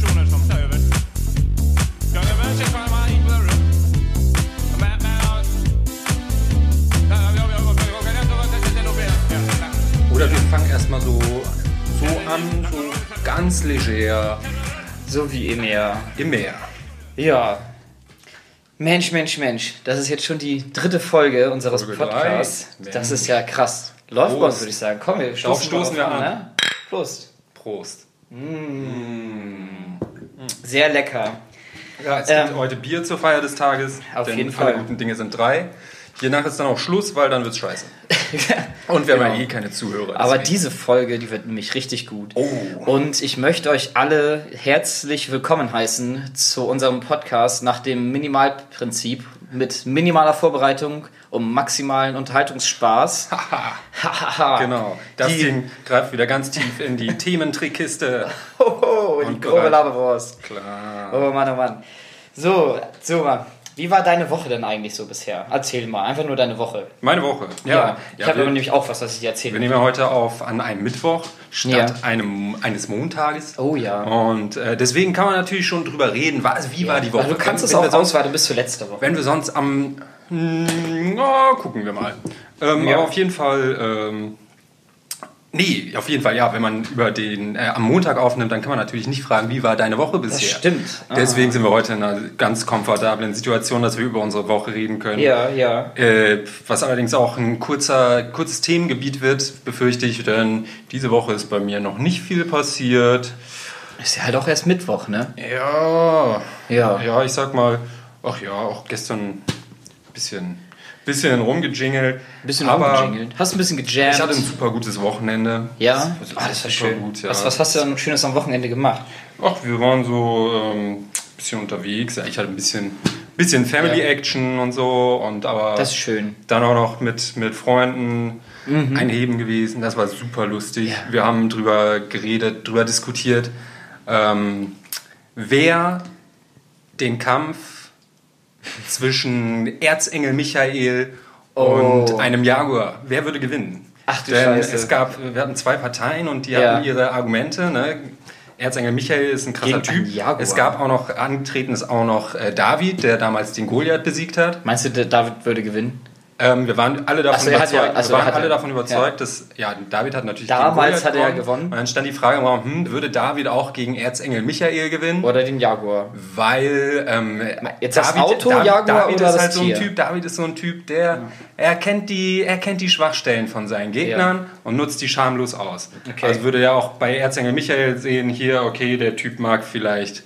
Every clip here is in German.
personer som tar över. Oder wir fangen erstmal so, so an, so ganz leger. So wie immer. Immer. Ja. Mensch, Mensch, Mensch. Das ist jetzt schon die dritte Folge unseres Folge Podcasts. Das ist ja krass. Läuft bei uns, würde ich sagen. Komm, wir stoßen, Darauf stoßen wir an. an. Prost. Prost. Sehr lecker. Ja, es Ähm, gibt heute Bier zur Feier des Tages. Auf denn jeden alle Fall. guten Dinge sind drei. Hiernach ist dann auch Schluss, weil dann wird's scheiße. Und wir haben ja Genau. eh keine Zuhörer. Aber deswegen. diese Folge, die wird nämlich richtig gut. Oh. Und ich möchte euch alle herzlich willkommen heißen zu unserem Podcast nach dem Minimalprinzip mit minimaler Vorbereitung um maximalen Unterhaltungsspaß. Hahaha. Genau. Das Die- Ding greift wieder ganz tief in die Thementrickkiste. Hoho, die Und grobe. Laberwurst. Klar. Oh Mann, oh Mann. So, so Mann. Wie war deine Woche denn eigentlich so bisher? Erzähl mal, einfach nur deine Woche. Meine Woche. Ja, Ja. ich ja, habe wir, nämlich auch was, was ich dir wir erzählen nehmen ja heute auf an einem Mittwoch statt Ja. einem, eines Montages. Oh ja. Und äh, deswegen kann man natürlich schon drüber reden. wa- Also wie war die Woche? Also, du kannst wenn, es wenn auch wir sonst, ausweiten bis zur letzten Woche. Wenn wir sonst am. Hm, na, gucken wir mal. Ähm. Aber auf jeden Fall. Ähm, nee, auf jeden Fall, ja. Wenn man über den äh, am Montag aufnimmt, dann kann man natürlich nicht fragen, wie war deine Woche bisher. stimmt. Ah. Deswegen sind wir heute in einer ganz komfortablen Situation, dass wir über unsere Woche reden können. Ja, ja. Äh, was allerdings auch ein kurzer, kurzes Themengebiet wird, befürchte ich, denn diese Woche ist bei mir noch nicht viel passiert. Ist ja halt auch erst Mittwoch, ne? Ja, Ja. ja, ich sag mal, ach ja, auch gestern ein bisschen, bisschen rumgejingelt. Ein bisschen aber rumgejingelt. Hast ein bisschen gejammt. ich hatte ein super gutes Wochenende. ja? Das, Ah, das war schön. Gut, ja. was, was hast du dann Schönes am Wochenende gemacht? Ach, wir waren so ein ähm, bisschen unterwegs. Ich hatte ein bisschen, bisschen Family Ja. Action und so. Und aber Das ist schön. dann auch noch mit, mit Freunden einheben gewesen. Das war super lustig. Ja. Wir haben drüber geredet, drüber diskutiert, ähm, wer den Kampf zwischen Erzengel Michael und Oh. einem Jaguar, wer würde gewinnen? Ach du Denn Scheiße. es gab, wir hatten zwei Parteien und die Ja. hatten ihre Argumente. Ne? Erzengel Michael ist ein krasser Gegen Typ. Jaguar. Es gab auch noch, angetreten ist auch noch äh, David, der damals den Goliath besiegt hat. Meinst du, David würde gewinnen? Ähm, wir waren alle davon so, er hat ja- überzeugt, also wir waren alle ja- davon überzeugt dass ja, David hat natürlich Damals hat er ja gewonnen. Und dann stand die Frage im Raum, hm, würde David auch gegen Erzengel Michael gewinnen? Oder den Jaguar? Weil ähm, Jetzt das Auto, Jaguar David oder ist das halt so ein Tier? Typ, David ist so ein Typ, der er kennt die, er kennt die Schwachstellen von seinen Gegnern und nutzt die schamlos aus. Okay. Also würde er auch bei Erzengel Michael sehen, hier, okay, der Typ mag vielleicht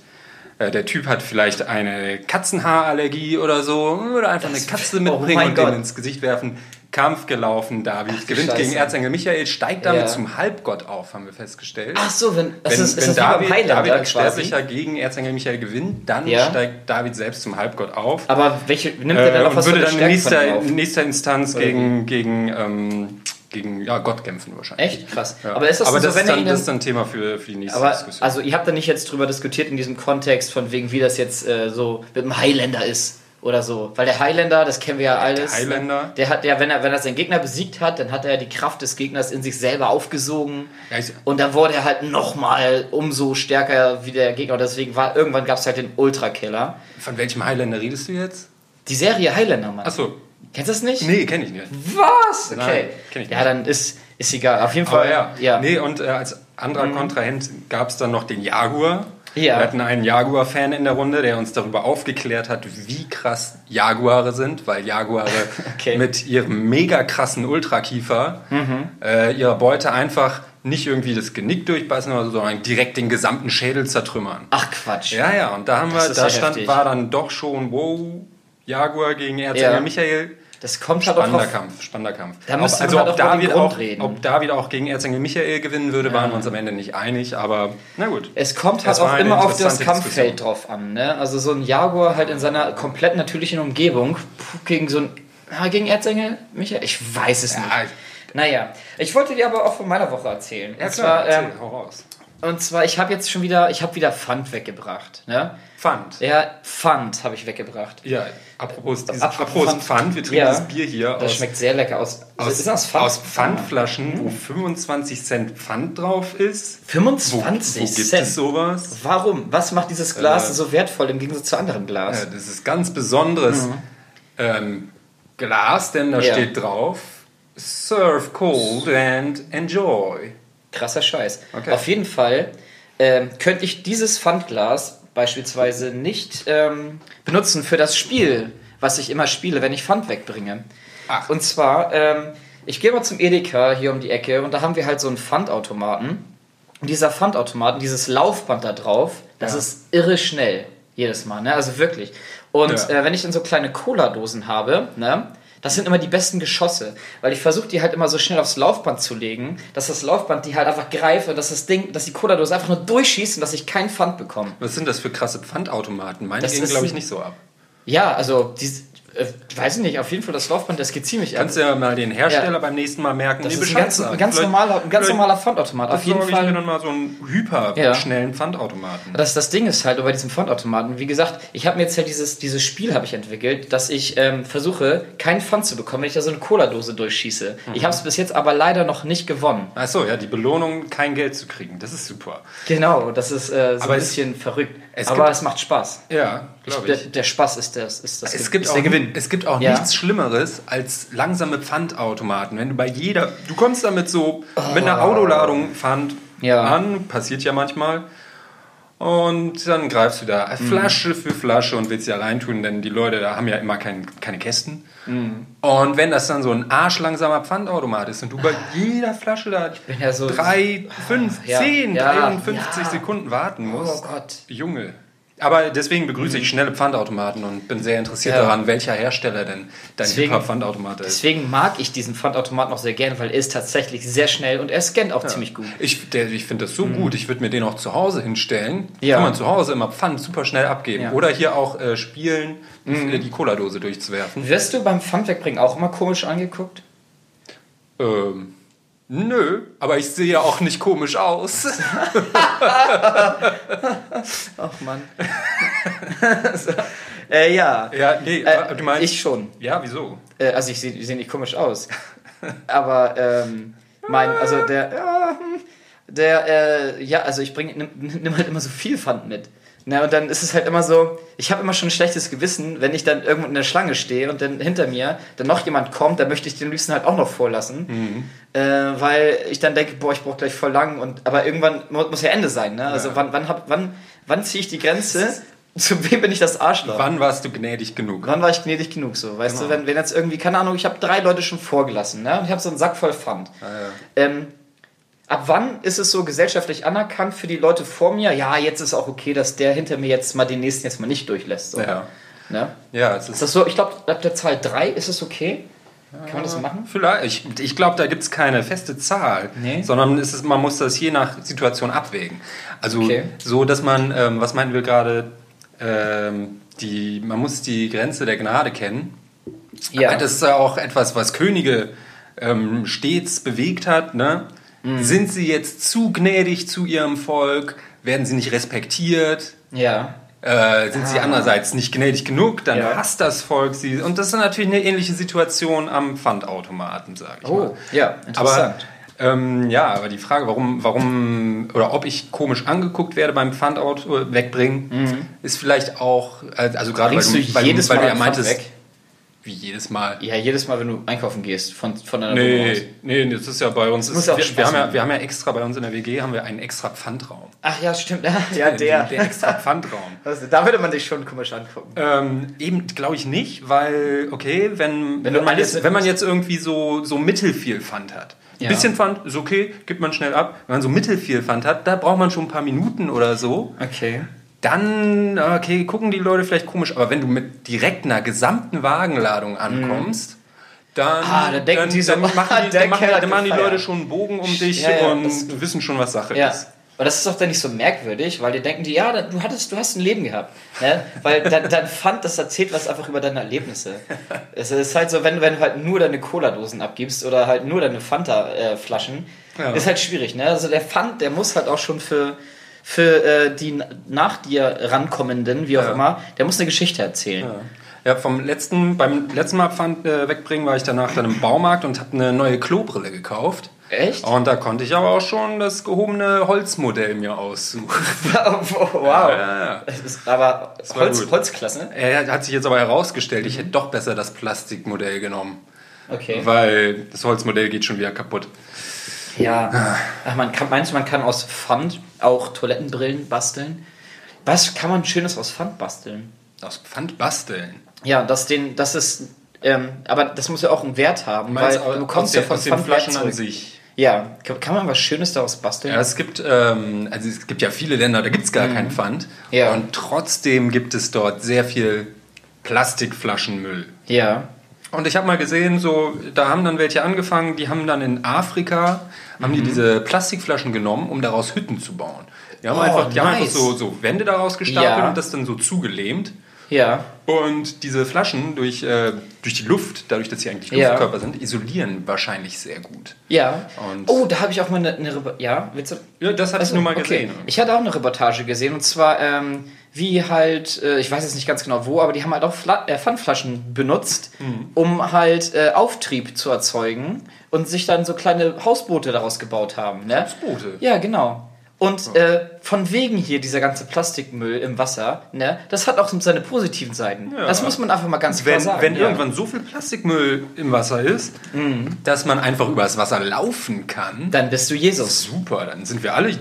der Typ hat vielleicht eine Katzenhaarallergie oder so, oder einfach eine Katze oh mitbringen mein und den Gott. ins Gesicht werfen. Kampf gelaufen, David du gewinnt Scheiße. gegen Erzengel Michael, steigt damit Ja. zum Halbgott auf, haben wir festgestellt. Ach so, wenn, das wenn ist, ist wenn das David, David als? Sterblicher gegen Erzengel Michael gewinnt, dann Ja. steigt David selbst zum Halbgott auf. Aber welche, nimmt er dann Äh, und was würde dann in nächster, auf? nächster Instanz Oder gegen, gegen, ähm, gegen ja, Gott kämpfen wahrscheinlich. Echt? Krass. Ja. Aber ist das, Aber so, das, ist dann, das ist dann Thema für, für die nächste Aber Diskussion. also ihr habt da nicht jetzt drüber diskutiert in diesem Kontext von wegen, wie das jetzt äh, so mit dem Highlander ist oder so. Weil der Highlander, das kennen wir ja alles. ne? Highlander? Der hat ja, wenn er, wenn er seinen Gegner besiegt hat, dann hat er die Kraft des Gegners in sich selber aufgesogen. Ja, ich- und dann wurde er halt nochmal umso stärker wie der Gegner. Und deswegen war irgendwann gab es halt den Ultra-Killer. Von welchem Highlander redest du jetzt? Die Serie Highlander, Mann. Achso, Kennst du das nicht? nee, kenne ich nicht. Was? Okay. Nein, kenn ich ja, nicht. dann ist, ist egal. Auf jeden Aber Fall. ja, ja. nee, und äh, als anderer Kontrahent gab es dann noch den Jaguar. Ja. Wir hatten einen Jaguar-Fan in der Runde, der uns darüber aufgeklärt hat, wie krass Jaguare sind, weil Jaguare Okay. mit ihrem mega krassen Ultrakiefer äh, ihrer Beute einfach nicht irgendwie das Genick durchbeißen, sondern direkt den gesamten Schädel zertrümmern. Ach Quatsch. Ja, ja, und da haben Das wir, da ja stand, heftig. war dann doch schon, wow, Jaguar gegen Erzengel Ja. Michael. Das kommt halt Spannender auf, Kampf, spannender Kampf. Da müsste man also halt ob auch Grund reden. ob David auch gegen Erzengel Michael gewinnen würde, waren wir uns am Ende nicht einig, aber na gut. Es kommt halt auch immer auf das Kampffeld Diskussion. drauf an. Ne? Also so ein Jaguar halt in seiner komplett natürlichen Umgebung gegen so ein ah, gegen Erzengel, Michael? Ich weiß es Ja, nicht. Naja, ich wollte dir aber auch von meiner Woche erzählen. Ja Und klar, zwar, ähm, erzähl, hau raus. Und zwar, ich habe jetzt schon wieder, ich habe wieder Pfand weggebracht. Ne? Pfand. Ja, Pfand habe ich weggebracht. Ja, apropos, dieses, Apropos Pfand. Pfand. wir trinken Ja. das Bier hier Das aus, schmeckt sehr lecker aus. aus, ist das Pfand? aus Pfandflaschen, wo 25 Cent Pfand drauf ist. Wo, 25 wo gibt Cent. es sowas? Warum? Was macht dieses Glas Äh, so wertvoll im Gegensatz zu anderen Glas? Ja, das ist ganz besonderes ähm, Glas, denn da Mhm. Ja. steht drauf Serve cold and enjoy. Krasser Scheiß. Okay. Auf jeden Fall ähm, könnte ich dieses Pfandglas beispielsweise nicht ähm, benutzen für das Spiel, was ich immer spiele, wenn ich Pfand wegbringe. Ach. Und zwar, ähm, ich gehe mal zum Edeka hier um die Ecke und da haben wir halt so einen Pfandautomaten. Und dieser Pfandautomaten, dieses Laufband da drauf, das Ja. ist irre schnell. Jedes Mal, ne? Also wirklich. Und Ja. äh, wenn ich dann so kleine Cola-Dosen habe, ne? Das sind immer die besten Geschosse, weil ich versuche die halt immer so schnell aufs Laufband zu legen, dass das Laufband die halt einfach greift und dass das Ding, dass die Cola-Dose einfach nur durchschießt und dass ich keinen Pfand bekomme. Was sind das für krasse Pfandautomaten? Meine Das gehen, glaube ich, nicht so ab. Ja, also, die, äh, weiß ich nicht, auf jeden Fall das Laufband, das geht ziemlich. Kannst du ja mal den Hersteller Ja. beim nächsten Mal merken, Das nee, ist ein ganz, ein ganz, normaler, ein ganz normaler Pfandautomat. Auf jeden besorge ich mir Fall. dann mal so einen hyper Ja. schnellen Pfandautomaten. Das, das Ding ist halt bei diesem Pfandautomaten, wie gesagt, ich habe mir jetzt halt dieses, dieses Spiel habe ich entwickelt, dass ich ähm, versuche, keinen Pfand zu bekommen, wenn ich da so eine Cola-Dose durchschieße. Mhm. Ich habe es bis jetzt aber leider noch nicht gewonnen. Achso, ja, die Belohnung, kein Geld zu kriegen. Das ist super. Genau, das ist äh, so Aber ein es- bisschen verrückt. es aber gibt- es macht Spaß. Ja, glaube Der, ich. der Spaß ist, das, ist, das Es gibt, ist auch, der Gewinn. es gibt auch Ja. nichts Schlimmeres als langsame Pfandautomaten. Wenn du bei jeder, du kommst damit so mit einer Autoladung Pfand Oh. Ja. an, passiert ja manchmal. Und dann greifst du da Mhm. Flasche für Flasche und willst ja reintun, denn die Leute da haben ja immer kein, keine Kästen. Mhm. Und wenn das dann so ein arschlangsamer Pfandautomat ist und du bei jeder Flasche da bin ja so- drei, fünf, Ja. zehn, Ja. 53 Ja. Sekunden warten musst. Oh Gott. Junge. Aber deswegen begrüße ich schnelle Pfandautomaten und bin sehr interessiert Mhm. Ja. daran, welcher Hersteller denn dein Deswegen- Pfandautomat ist. Deswegen mag ich diesen Pfandautomaten auch sehr gerne, weil er ist tatsächlich sehr schnell und er scannt auch ziemlich gut. Ich, der- ich finde das so gut, ich würde mir den auch zu Hause hinstellen. Mhm. Ja. Kann man zu Hause immer Pfand super schnell abgeben. Ja. Mhm. Oder hier auch äh, spielen, äh, die Cola-Dose durchzuwerfen. Wirst du beim Pfand wegbringen auch immer komisch angeguckt? Ähm, nö, aber ich sehe ja auch nicht komisch aus. Ach Mann. so. äh, ja. ja, nee, Äh, du meinst. ich schon. Ja, wieso? Äh, also ich sehe seh nicht komisch aus. Aber ähm, mein, also der, der, äh, ja, also ich bringe, nimm, nimm halt immer so viel Pfand mit. Na, und dann ist es halt immer so, ich habe immer schon ein schlechtes Gewissen, wenn ich dann irgendwo in der Schlange stehe und dann hinter mir dann noch jemand kommt, dann möchte ich den liebsten halt auch noch vorlassen. Äh, weil ich dann denke, boah, ich brauche gleich voll lang und aber irgendwann mu- muss ja Ende sein, ne? Also Ja. wann, wann, hab, wann, wann ziehe ich die Grenze? Zu wem bin ich das Arschloch? Wann warst du gnädig genug? Wann war ich gnädig genug so? Weißt Genau. du, wenn, wenn jetzt irgendwie, keine Ahnung, ich habe drei Leute schon vorgelassen, ne? Und ich habe so einen Sack voll Pfand. Ähm, ab wann ist es so gesellschaftlich anerkannt für die Leute vor mir? Ja, jetzt ist auch okay, dass der hinter mir jetzt mal den nächsten jetzt mal nicht durchlässt. So. Ja. Ne? Ja, es Ist ist. das so? Ich glaube, ab der Zahl drei ist es okay. Kann man das machen? Vielleicht. Ich, ich glaube, da gibt es keine feste Zahl, Nee. sondern es ist, man muss das je nach Situation abwägen. Also Okay. so, dass man, ähm, was meinten wir gerade, ähm, die, man muss die Grenze der Gnade kennen. Ja. Das ist ja auch etwas, was Könige ähm, stets bewegt hat. Ne? Mhm. Sind sie jetzt zu gnädig zu ihrem Volk? Werden sie nicht respektiert? Ja. Äh, sind sie andererseits nicht gnädig genug, dann Ah. Ja. hasst das Volk sie. Und das ist natürlich eine ähnliche Situation am Pfandautomaten, sage ich mal. Oh, ja, Aber interessant. ähm, ja, aber die Frage, warum, warum oder ob ich komisch angeguckt werde beim Pfandauto wegbringen, ist vielleicht auch, äh, also gerade weil Mhm. Du, weil, jedes weil Mal du ja meintest, weg? Wie jedes Mal. Ja, jedes Mal, wenn du einkaufen gehst, von, von deiner Wohnung aus. Nee, nee, das ist ja bei uns. Ist, ja auch wir, wir, haben ja, wir haben ja extra bei uns in der WG haben wir einen extra Pfandraum. Ach ja, stimmt. Ja, der. Der extra Pfandraum. Also, da würde man dich schon komisch angucken. Ähm, eben glaube ich nicht, weil, okay, wenn, wenn, du man, jetzt, wenn man jetzt irgendwie so, so mittelfiel Pfand hat. Ein Ja. bisschen Pfand ist okay, gibt man schnell ab. Wenn man so mittelfiel Pfand hat, da braucht man schon ein paar Minuten oder so. Okay. Dann, okay, gucken die Leute vielleicht komisch. Aber wenn du mit direkt einer gesamten Wagenladung ankommst, dann, Mhm. Ah, da denken dann, die so, dann machen, die, dann, machen, dann machen die. Leute schon einen Bogen um dich Ja, ja, und wissen schon, was Sache Ja. ist. Aber das ist doch dann nicht so merkwürdig, weil die denken die, ja, du hattest, du hast ein Leben gehabt. Ne? Weil dann, dann fand das erzählt was einfach über deine Erlebnisse. Es ist halt so, wenn, wenn du halt nur deine Cola-Dosen abgibst oder halt nur deine Fanta-Flaschen, Ja. ist halt schwierig. Ne? Also der Pfand, der muss halt auch schon für, für äh, die nach dir rankommenden, wie auch Ja. immer, der muss eine Geschichte erzählen. Ja, vom letzten, beim letzten Mal Pfand äh, wegbringen war ich danach dann im Baumarkt und habe eine neue Klobrille gekauft. Echt? Und da konnte ich aber auch schon das gehobene Holzmodell mir aussuchen. wow. Ja, ja. Ist aber Holz. Holzklasse. Er hat sich jetzt aber herausgestellt, ich hätte doch besser das Plastikmodell genommen. Okay. Weil das Holzmodell geht schon wieder kaputt. Ja. Ach, man kann, meinst du, man kann aus Pfand auch Toilettenbrillen basteln? Was kann man Schönes aus Pfand basteln? Aus Pfand basteln. Ja, das, den, das ist. Ähm, aber das muss ja auch einen Wert haben, weil du kommst ja von aus den Flaschen an sich. Ja, kann, man was Schönes daraus basteln? Ja, es gibt, ähm, also es gibt ja viele Länder, da gibt es gar keinen Pfand. Mhm. Ja. Und trotzdem gibt es dort sehr viel Plastikflaschenmüll. ja. Und ich habe mal gesehen, so, da haben dann welche angefangen, die haben dann in Afrika, haben Mhm. die diese Plastikflaschen genommen, um daraus Hütten zu bauen. Die haben Oh, einfach, die haben einfach nice. so, so Wände daraus gestapelt Ja. und das dann so zugelähmt. Ja. Und diese Flaschen durch, äh, durch die Luft, dadurch, dass sie eigentlich Ja. Luftkörper sind, isolieren wahrscheinlich sehr gut. Ja. Und- oh, da habe ich auch mal eine, eine Repo- Ja, willst du? Ja, das hatte ich nur mal okay. gesehen. Ich hatte auch eine Reportage gesehen und zwar, ähm, wie halt, äh, ich weiß jetzt nicht ganz genau wo, aber die haben halt auch Fla äh, Pfandflaschen benutzt, Mhm. um halt äh, Auftrieb zu erzeugen und sich dann so kleine Hausboote daraus gebaut haben. Ne? Hausboote? Ja, genau. Und äh, von wegen hier dieser ganze Plastikmüll im Wasser, ne, das hat auch seine positiven Seiten. Ja. Das muss man einfach mal ganz klar Wenn, sagen. wenn ja. irgendwann so viel Plastikmüll im Wasser ist, dass man einfach übers Wasser laufen kann, Dann bist du Jesus. super, dann sind wir alle,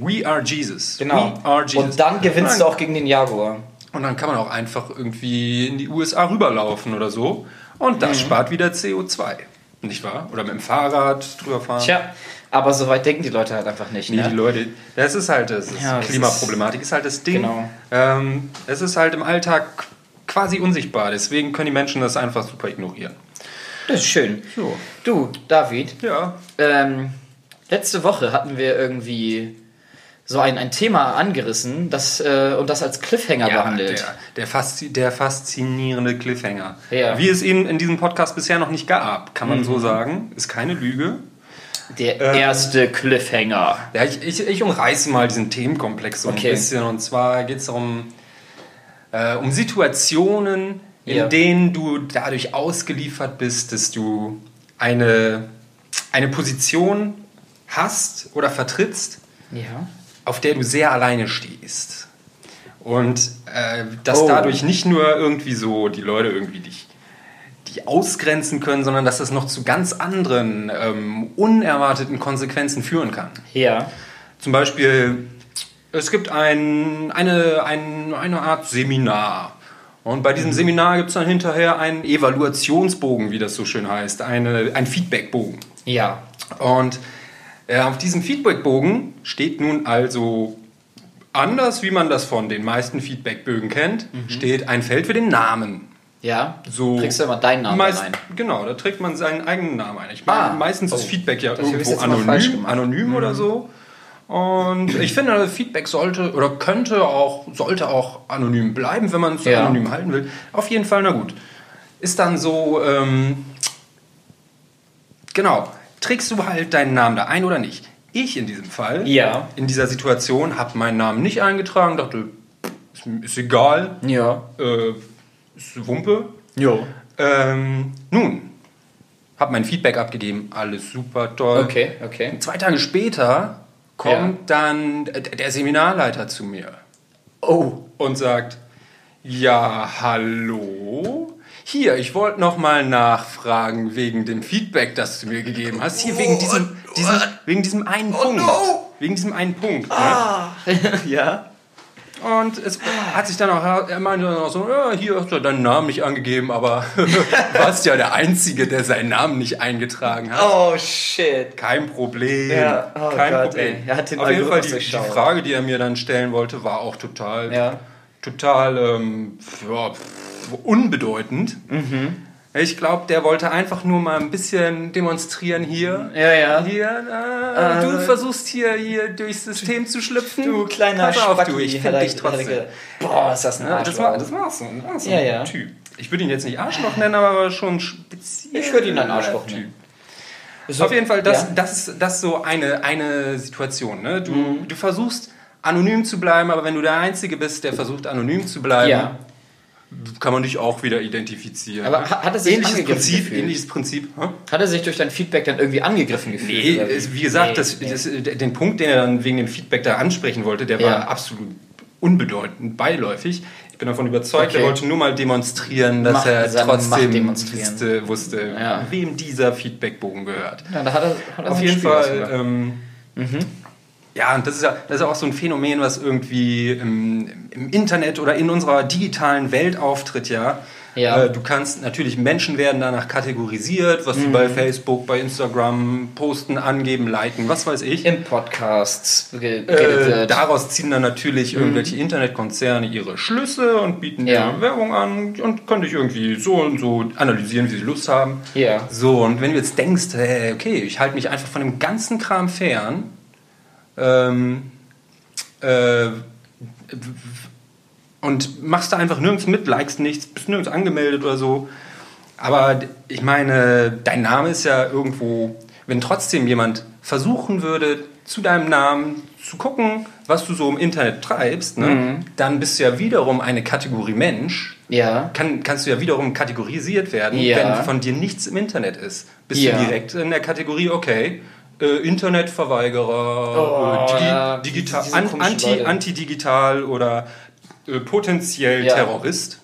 we are Jesus. Genau. Are Jesus. Und dann gewinnst du auch gegen den Jaguar. Und dann kann man auch einfach irgendwie in die USA rüberlaufen oder so. Und Mhm. das spart wieder CO2. Nicht wahr? Oder mit dem Fahrrad drüber fahren. Tja, aber so weit denken die Leute halt einfach nicht. Nee, Ne? die Leute, das ist halt das. Ja, das Klimaproblematik ist, halt das Ding. Genau. Ähm, es ist halt im Alltag quasi unsichtbar. Deswegen können die Menschen das einfach super ignorieren. Das ist schön. So. Du, David, Ja. ähm, letzte Woche hatten wir irgendwie so ein, ein Thema angerissen das, äh, und das als Cliffhanger behandelt. Der, der, faszi der faszinierende Cliffhanger. Ja. Wie es ihn in diesem Podcast bisher noch nicht gab, kann man Mhm. so sagen. Ist keine Lüge. Der Ähm, erste Cliffhanger. Ja, ich, ich, ich umreiße mal diesen Themenkomplex so Okay. ein bisschen. Und zwar geht es darum, äh, um Situationen, in Ja. denen du dadurch ausgeliefert bist, dass du eine, eine Position hast oder vertrittst, Ja. Auf der du sehr alleine stehst. Und äh, dass Oh. dadurch nicht nur irgendwie so die Leute irgendwie dich die ausgrenzen können, sondern dass das noch zu ganz anderen ähm, unerwarteten Konsequenzen führen kann. Ja. Zum Beispiel, es gibt ein, eine, ein, eine Art Seminar. Und bei diesem Seminar gibt es dann hinterher einen Evaluationsbogen, wie das so schön heißt, eine, ein Feedbackbogen. Ja. Und auf diesem Feedbackbogen steht nun also, anders wie man das von den meisten Feedbackbögen kennt, steht ein Feld für den Namen. Ja. So Trägst du immer deinen Namen meist, rein. Genau, da trägt man seinen eigenen Namen ein. Ich meine, Ah. meistens ist Oh. Feedback ja irgendwo anonym, gemacht. Mhm. anonym oder so. Und ich finde, Feedback sollte oder könnte auch, sollte auch anonym bleiben, wenn man es Ja. anonym halten will. Auf jeden Fall, na gut. Ist dann so, ähm, genau, trägst du halt deinen Namen da ein oder nicht? Ich in diesem Fall, Ja. in dieser Situation, habe meinen Namen nicht eingetragen, dachte, ist, ist egal, Ja. äh, ist Wumpe. Jo. Ähm, nun, habe mein Feedback abgegeben, alles super toll. Okay, okay. Zwei Tage später kommt dann d- der Seminarleiter zu mir Oh. und sagt, ja, hallo? Hier, ich wollte noch mal nachfragen wegen dem Feedback, das du mir gegeben hast. Hier wegen diesem, diesem, wegen diesem einen Punkt. Wegen diesem einen Punkt. Ne? ja. Und es hat sich dann auch, er meinte dann auch so, ja, hier hast du deinen Namen nicht angegeben, aber du warst ja der Einzige, der seinen Namen nicht eingetragen hat. Oh, shit. Kein Problem. Ja, oh Kein Gott, Problem. ey. Er hat den Auf jeden Fall, die, die. Frage, die er mir dann stellen wollte, war auch total, Ja. total ähm, ja, unbedeutend. Mhm. Ich glaube, der wollte einfach nur mal ein bisschen demonstrieren hier. Ja, ja. Hier, äh, du versuchst hier, hier durchs System zu schlüpfen. Du kleiner Pass auf, Spacki. du, ich finde dich trotzdem. ge- Boah, ist das ein Ja, das, Arschloch. war, das so. Das war so Ja, ein ja. Typ. Ich würde ihn jetzt nicht Arschloch nennen, aber schon speziell. Ich würde ihn ein Arschloch nennen. So, Auf jeden Fall, das, ja. das, ist- das ist so eine, eine Situation. Ne? Du, Mhm. du versuchst anonym zu bleiben, aber wenn du der Einzige bist, der versucht anonym zu bleiben, Ja. Kann man dich auch wieder identifizieren. Aber ha- hat er sich ähnliches Prinzip, gefühlt? ähnliches Prinzip. Hä? Hat er sich durch dein Feedback dann irgendwie angegriffen gefühlt? Nee, es- wie gesagt, Nee, das, nee. das, den Punkt, den er dann wegen dem Feedback da ansprechen wollte, der Ja. war absolut unbedeutend, beiläufig. Ich bin davon überzeugt, Okay. er wollte nur mal demonstrieren, dass Macht- er trotzdem wusste, wusste Ja. wem dieser Feedbackbogen gehört. Ja, da hat er, hat er Auf jeden Spiel Fall. Ähm, Mhm. Ja, und das ist ja, das ist auch so ein Phänomen, was irgendwie im, im Internet oder in unserer digitalen Welt auftritt, ja. Ja. Äh, du kannst natürlich Menschen werden danach kategorisiert, was Mhm. sie bei Facebook, bei Instagram posten, angeben, liken, was weiß ich. Im Podcast Äh, daraus ziehen dann natürlich irgendwelche Internetkonzerne ihre Schlüsse und bieten Ja. dir Werbung an und können dich irgendwie so und so analysieren, wie sie Lust haben. Ja. So, und wenn du jetzt denkst, hey, okay, ich halte mich einfach von dem ganzen Kram fern, ähm, äh, und machst da einfach nirgends mit, likest nichts, bist nirgends angemeldet oder so. Aber ich meine, dein Name ist ja irgendwo, wenn trotzdem jemand versuchen würde, zu deinem Namen zu gucken, was du so im Internet treibst, ne, dann bist du ja wiederum eine Kategorie Mensch. ja. Kann, kannst du ja wiederum kategorisiert werden, Ja. wenn von dir nichts im Internet ist. Bist Ja. du direkt in der Kategorie, okay, äh, Internetverweigerer, Oh, äh, digi ja, digital, an, anti, antidigital oder äh, potenziell Ja. Terrorist,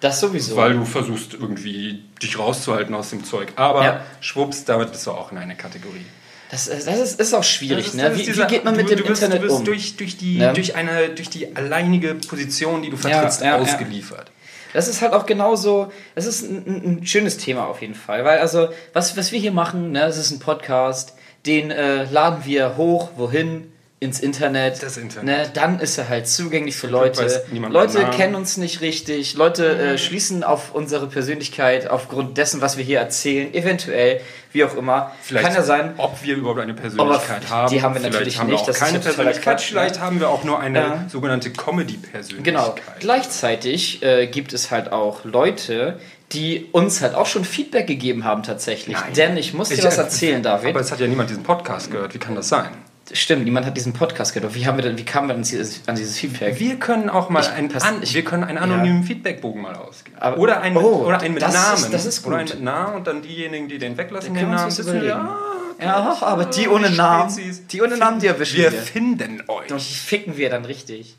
Das sowieso. weil du versuchst irgendwie dich rauszuhalten aus dem Zeug. Aber Ja. schwupps, damit bist du auch in einer Kategorie. das ist, das ist, ist auch schwierig, ist- ne? Wie, dieser- wie geht man mit du, dem du bist, Internet du bist um? durch, durch, die, Ne? durch, eine, durch die alleinige Position, die du vertrittst, ausgeliefert. Das ist halt auch genauso, das ist ein, ein, ein schönes Thema auf jeden Fall, weil also, was, was wir hier machen, ne, es ist ein Podcast, den äh, laden wir hoch, wohin? Ins Internet. Das Internet. Ne, dann ist er halt zugänglich für Leute. Leute kennen uns nicht richtig. Leute äh, schließen auf unsere Persönlichkeit aufgrund dessen, was wir hier erzählen. Eventuell, wie auch immer. Vielleicht, Kann ja sein. ob wir überhaupt eine Persönlichkeit Aber haben. die haben wir Vielleicht natürlich haben wir nicht, das ist keine Persönlichkeit. Quatsch, Vielleicht haben wir auch nur eine Ja. sogenannte Comedy-Persönlichkeit. Genau. Gleichzeitig äh, gibt es halt auch Leute, die uns halt auch schon Feedback gegeben haben tatsächlich. Nein. Denn ich muss dir Ich- was erzählen, David. Aber es hat ja niemand diesen Podcast gehört. Wie kann das sein? Stimmt, niemand hat diesen Podcast gehört. Wie, haben wir denn, wie kamen wir denn dieses, an dieses Feedback? Wir können auch mal Ich- einen, an, ich- wir können einen anonymen Feedbackbogen mal ausgeben. Aber- oder einen, oh, oder einen mit das ist- Namen. das ist Oder gut. einen mit Namen und dann diejenigen, die den weglassen, den Namen überlegen. ah, Ja, aber die ohne Namen, die ohne Namen, die erwischen wir wir. finden euch. Und die ficken wir dann richtig.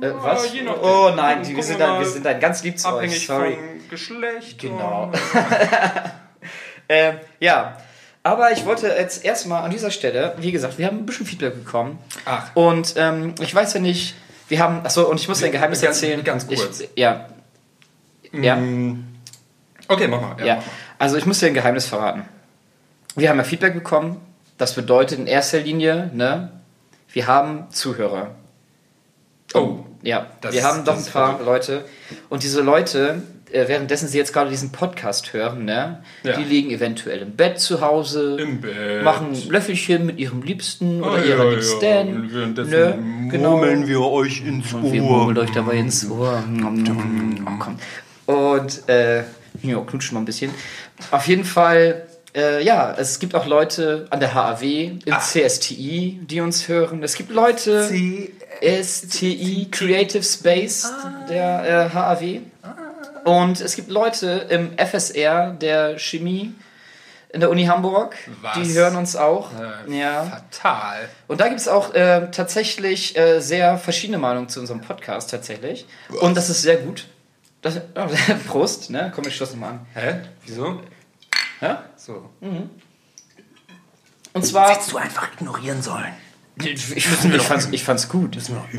Äh, was? je nachdem. Oh nein, die, wir, sind dann, wir sind dann ganz lieb zu euch. Abhängig Sorry. vom Geschlecht. Genau. Ähm, ja, aber ich wollte jetzt erstmal an dieser Stelle, wie gesagt, wir haben ein bisschen Feedback bekommen. Ach. Und ähm, ich weiß ja nicht, wir haben, achso, und ich muss dir ein Geheimnis Ganz- erzählen. ganz kurz. Ich, ja. Ja. Mm. Okay, mach mal. Ja, mach mal. also ich muss dir ein Geheimnis verraten. Wir haben ja Feedback bekommen. Das bedeutet in erster Linie, ne, wir haben Zuhörer. Oh. Ja, Das wir haben doch ein paar verrückt. Leute. Und diese Leute, äh, währenddessen sie jetzt gerade diesen Podcast hören, ne, Ja. die liegen eventuell im Bett zu Hause, Im Bett. machen Löffelchen mit ihrem Liebsten oder Ah, ihrer ja, Liebsten. ja. Und währenddessen Ne, genau. murmeln wir euch ins Und wir Ohr. murmeln euch dabei ins Ohr. Oh. Und äh, ja, knutschen mal ein bisschen. Auf jeden Fall, äh, ja, es gibt auch Leute an der HAW, im CSTI, die uns hören. Es gibt Leute, STI, Creative Space, der äh, HAW. Und es gibt Leute im FSR, der Chemie, in der Uni Hamburg. Was? Die hören uns auch. Äh, ja. Fatal. Und da gibt es auch äh, tatsächlich äh, sehr verschiedene Meinungen zu unserem Podcast tatsächlich. Und das ist sehr gut. Das, oh, Prost, ne? Komm, ich schloss nochmal an. Hä? Wieso? Ja? So. Und zwar. du einfach ignorieren sollen. Ich, ich, ich, fand's, ich fand's gut.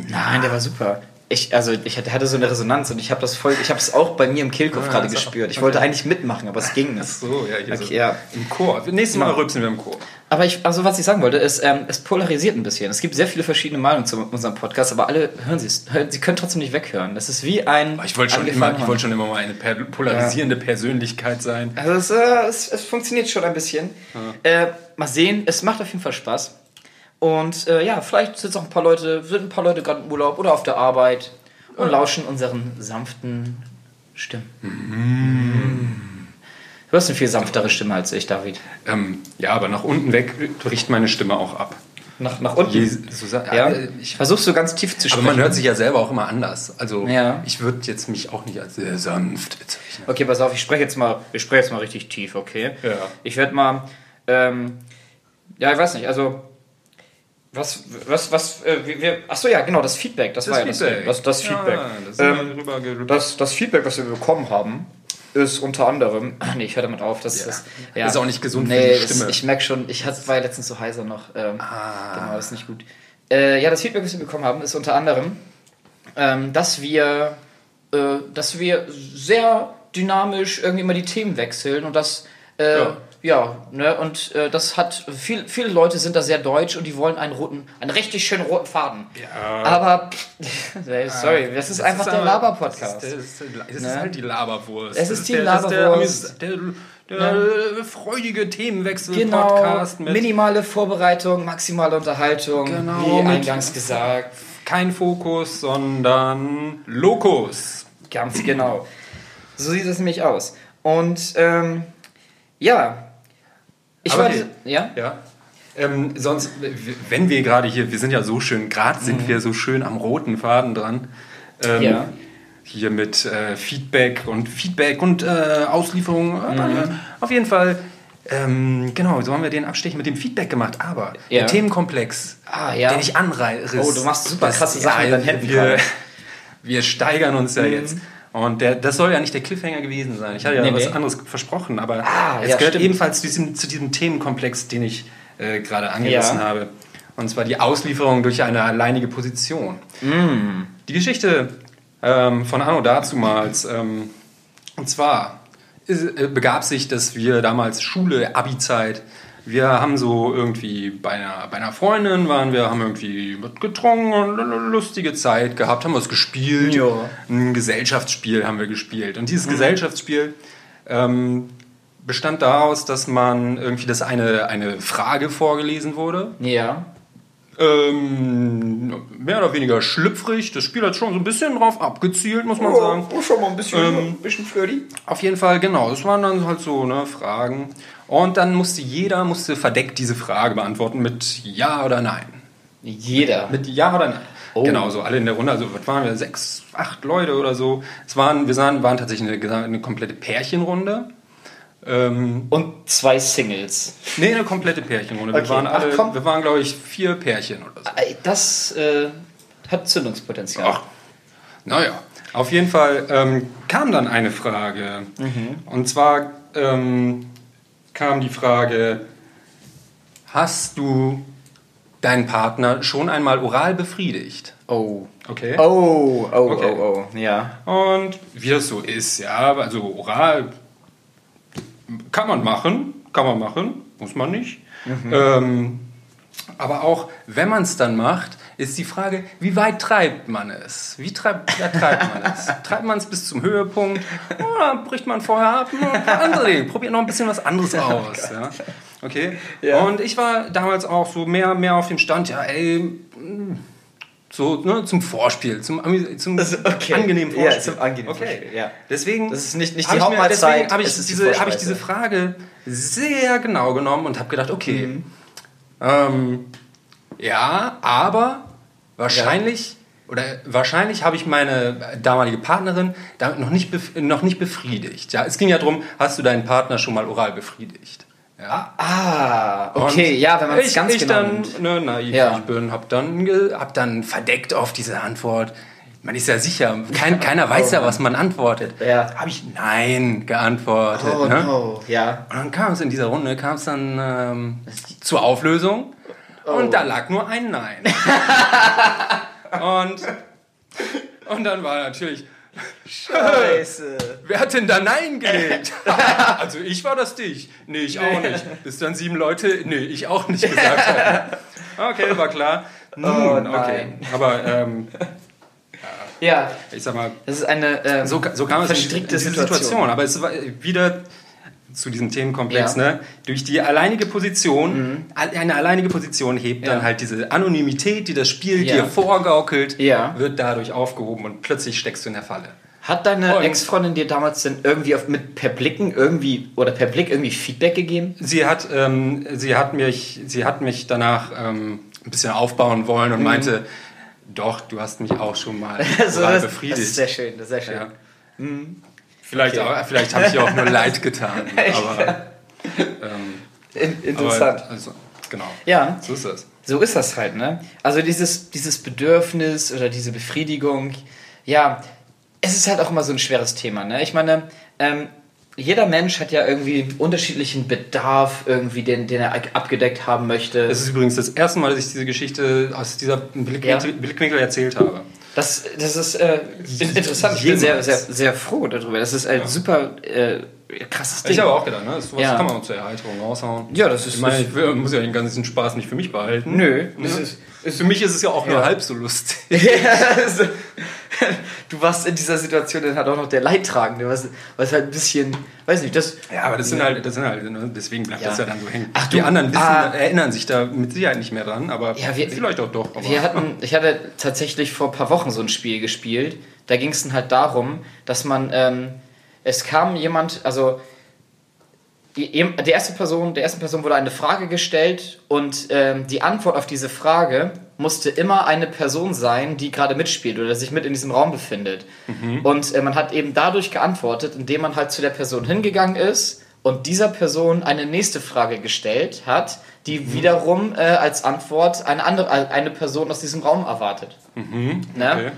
Nein, der war super. Ich, also ich hatte, so eine Resonanz und ich habe das voll, ich habe es auch bei mir im Kehlkopf Ah, gerade gespürt. Ich okay. wollte eigentlich mitmachen, aber es ging nicht. So, ja, hier Okay, so. ja. Im Chor. Nächstes Mal rülpsen wir im Chor. Aber ich, also was ich sagen wollte, ist, ähm, es polarisiert ein bisschen. Es gibt sehr viele verschiedene Meinungen zu unserem Podcast, aber alle hören sie es. Sie können trotzdem nicht weghören. Das ist wie ein. Ich wollte schon, immer, ich wollte schon immer mal eine polarisierende Persönlichkeit sein. Also es, äh, es, es funktioniert schon ein bisschen. Äh, mal sehen, es macht auf jeden Fall Spaß. Und äh, ja, vielleicht sitzen auch ein paar Leute, sind ein paar Leute gerade im Urlaub oder auf der Arbeit und lauschen unseren sanften Stimmen. Du hast eine viel sanftere Stimme als ich, David. Ähm, ja, aber nach unten weg bricht meine Stimme auch ab. Nach, nach unten. Je, so, ja, äh, ich, versuchst du ganz tief zu aber sprechen. man hört sich ja selber auch immer anders. Also Ja. ich würde jetzt mich auch nicht als sehr sanft bezeichnen. Okay, pass auf, ich spreche jetzt mal, ich spreche jetzt mal richtig tief, okay? Ja. Ich werde mal, ähm, ja, ich weiß nicht, also, was, was, was, äh, wir- wir, ach so, ja, genau, das Feedback, das, war ja das, das, das Feedback. Ja, das ähm, das, das Feedback, was wir bekommen haben, ist unter anderem, ach nee, ich höre damit auf, das Ja. ist, Ist auch nicht gesund für nee, die Stimme. Das, ich merke schon, ich hatte, war ja letztens so heiser noch, ähm, Ah. genau, das ist nicht gut. Äh, ja, das Feedback, was wir bekommen haben, ist unter anderem, ähm, dass wir, äh, dass wir sehr dynamisch irgendwie immer die Themen wechseln und das, äh, ja. Ja. ne, und äh, das hat, viel, viele Leute sind da sehr deutsch und die wollen einen roten, einen richtig schönen roten Faden. Ja. Aber, ey, sorry, das ist einfach der aber- Laber-Podcast. Das, ist, das, ist, das Ne? ist halt die Laberwurst. Es Das ist die der- das ist Laberwurst. Der, der, der, freudige Genau, Themenwechsel-Podcast mit minimale Vorbereitung, maximale Unterhaltung, Genau, wie eingangs gesagt. kein Fokus, sondern Lokus. Ganz genau. So sieht es nämlich aus. Und ähm, ja, ich Aber hey. ja Ja. Ähm, sonst, wenn wir gerade hier, wir sind ja so schön, gerade sind wir so schön am roten Faden dran. Ähm, Mhm. Ja. Hier mit äh, Feedback und Feedback und äh, Auslieferung. Mhm. Äh, auf jeden Fall, ähm, genau, so haben wir den Abstech mit dem Feedback gemacht. Aber Ja. der Themenkomplex, Ah, ja. den ich anreiße. Oh, du machst super krasse Sachen mit deinen Händen Wir, wir steigern uns ja jetzt. Und der, das soll ja nicht der Cliffhanger gewesen sein. Ich hatte ja Nee, was nee. anderes versprochen, aber Ah, es ja, gehört stimmt. ebenfalls zu diesem, zu diesem Themenkomplex, den ich äh, gerade angerissen Ja. habe. Und zwar die Auslieferung durch eine alleinige Position. Mm. Die Geschichte ähm, von Anno dazumals. Ähm, und zwar äh, begab sich, dass wir damals Schule, Abi-Zeit, wir haben so irgendwie bei einer, bei einer Freundin waren wir, haben irgendwie getrunken und eine lustige Zeit gehabt, haben was gespielt. Ja. Ein Gesellschaftsspiel haben wir gespielt. Und dieses Gesellschaftsspiel ähm, bestand daraus, dass man irgendwie, dass eine, eine Frage vorgelesen wurde. ja. Ähm, mehr oder weniger schlüpfrig. Das Spiel hat schon so ein bisschen drauf abgezielt, muss man sagen. Oh, schon mal ein bisschen, Ähm, ein bisschen flirty. Auf jeden Fall, genau. Das waren dann halt so ne, Fragen. Und dann musste jeder musste verdeckt diese Frage beantworten mit Ja oder Nein. Jeder. Mit Ja oder Nein. Oh. Genau, so alle in der Runde. Also, was waren wir? Sechs, acht Leute oder so. Es waren, wir sahen, waren tatsächlich eine, eine komplette Pärchenrunde. Ähm, Und zwei Singles. nee, eine komplette Pärchenrunde. Wir Okay. waren Ach, alle, komm. wir waren, glaube ich, vier Pärchen oder so. Das äh, hat Zündungspotenzial. Ach, naja. Auf jeden Fall ähm, kam dann eine Frage. Und zwar ähm, kam die Frage, hast du deinen Partner schon einmal oral befriedigt? Oh. Okay. Oh, oh, Okay. oh, oh. Ja. Und wie das so ist, ja, also oral kann man machen, kann man machen, muss man nicht. Ähm, aber auch wenn man es dann macht, ist die Frage, wie weit treibt man es? Wie treibt, ja, treibt man es? Treibt man es bis zum Höhepunkt oder bricht man vorher ab? Andere Dinge. Probiert noch ein bisschen was anderes aus. Ja? Okay? Ja. Und ich war damals auch so mehr, mehr auf dem Stand, ja, ey, so ne, zum Vorspiel, zum, zum Also, okay. angenehmen Ja, Vorspiel. zum angenehmen okay. Vorspiel, ja. Deswegen Das ist nicht- nicht die Hauptmahlzeit, Deswegen habe ich, es ist die diese, hab ich diese Frage sehr genau genommen und habe gedacht, okay, Mhm. ähm, ja, aber wahrscheinlich oder wahrscheinlich habe ich meine damalige Partnerin damit noch nicht, noch nicht befriedigt. Ja, es ging ja darum, hast du deinen Partner schon mal oral befriedigt? Ja. Ah, okay, Und ja, wenn man es ganz ich genau dann, ne, naiv Ja. ich bin, hab dann, hab dann verdeckt auf diese Antwort. Man ist ja sicher, kein, keiner weiß ja, was man antwortet. Ja. Habe ich Nein geantwortet. Oh ne? no, ja. Und dann kam es in dieser Runde, kam es dann ähm, zur Auflösung Oh. und da lag nur ein Nein. und, und dann war natürlich Scheiße. Wer hat denn da Nein gelegt? also ich war das dich. Nee, ich auch nicht. Bis dann sieben Leute, nee, ich auch nicht gesagt haben. Okay, war klar. Nun, Oh, okay. nein. Aber ähm, Ja, ich sag mal, das ist eine ähm, so, so kam es in verstrickte diese Situation. Aber es war wieder zu diesem Themenkomplex, Ja. Mhm. ne? Durch die alleinige Position, al- eine alleinige Position hebt Ja. dann halt diese Anonymität, die das Spiel Ja. dir vorgaukelt, wird dadurch aufgehoben und plötzlich steckst du in der Falle. Hat deine Und- Ex-Freundin dir damals denn irgendwie auf, mit per Blicken irgendwie oder per Blick irgendwie Feedback gegeben? Sie hat, ähm, sie hat mich, sie hat mich danach ähm, ein bisschen aufbauen wollen Mhm. und meinte, doch, du hast mich auch schon mal oral das, befriedigt. das ist sehr schön, das ist sehr schön. ja. Vielleicht, Okay. auch, vielleicht habe ich auch nur leid getan. aber, ähm, In, interessant. Aber, also, genau. ja, So ist das. so ist das halt, ne? Also dieses, dieses Bedürfnis oder diese Befriedigung, ja, es ist halt auch immer so ein schweres Thema, ne? Ich meine, ähm, jeder Mensch hat ja irgendwie einen unterschiedlichen Bedarf, irgendwie, den, den er abgedeckt haben möchte. Es ist übrigens das erste Mal, dass ich diese Geschichte aus dieser Blickwinkel, Ja. Blickwinkel erzählt habe. Das, das ist äh, in- interessant. Ich bin sehr, sehr, sehr froh darüber. Das ist ein super äh, krasses Ding. Ich habe auch gedacht, ne? sowas Ja. kann man auch zur Erheiterung raushauen. Ja, das ist- Ich meine, ich will, muss ja den ganzen Spaß nicht für mich behalten. Nö, Ne? das ist- für mich ist es ja auch nur Ja. halb so lustig. Also, du warst in dieser Situation dann halt auch noch der Leidtragende, was, was halt ein bisschen, weiß nicht, das. Ja, aber das sind halt, das sind halt, ne, deswegen bleibt das ja dann so hängen. Ach, die du, anderen wissen, ah. erinnern sich da mit Sicherheit nicht mehr dran, aber Ja, wir- vielleicht auch doch. Aber Wir hatten, ich hatte tatsächlich vor ein paar Wochen so ein Spiel gespielt. Da ging es dann halt darum, dass man, ähm, es kam jemand, also die, der erste Person, der ersten Person wurde eine Frage gestellt und ähm, die Antwort auf diese Frage musste immer eine Person sein, die gerade mitspielt oder sich mit in diesem Raum befindet. Und äh, man hat eben dadurch geantwortet, indem man halt zu der Person hingegangen ist und dieser Person eine nächste Frage gestellt hat, die wiederum äh, als Antwort eine andere, eine Person aus diesem Raum erwartet. Ne? okay.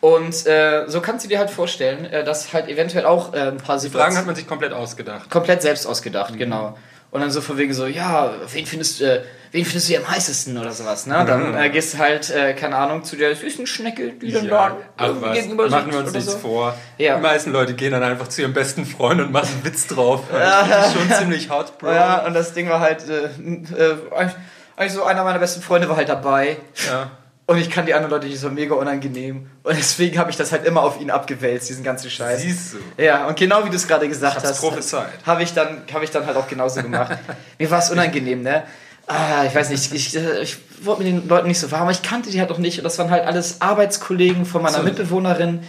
Und äh, so kannst du dir halt vorstellen, äh, dass halt eventuell auch äh, ein paar Die Fragen hat man sich komplett ausgedacht. komplett selbst ausgedacht, genau. Und dann so von wegen so, ja, wen findest, äh, wen findest du hier am heißesten oder sowas, ne? Dann äh, gehst du halt, äh, keine Ahnung, zu der süßen Schnecke, die dann da irgendwie was, gegenüber machen wir uns nichts so. vor. Ja. Die meisten Leute gehen dann einfach zu ihrem besten Freund und machen einen Witz drauf. Das ist schon ziemlich hot, Bro. Ja, und das Ding war halt, äh, äh, eigentlich so einer meiner besten Freunde war halt dabei. Ja. Und ich kann die anderen Leute nicht so mega unangenehm. Und deswegen habe ich das halt immer auf ihn abgewälzt, diesen ganzen Scheiß. Siehst du. Ja, und genau wie du es gerade gesagt Ich hast, prophezeit. habe ich, dann- hab ich dann halt auch genauso gemacht. Mir war es unangenehm, ne? Ah, ich weiß nicht, ich, äh, ich wurde mit den Leuten nicht so warm, aber ich kannte die halt auch nicht. Und das waren halt alles Arbeitskollegen von meiner So. Mitbewohnerin.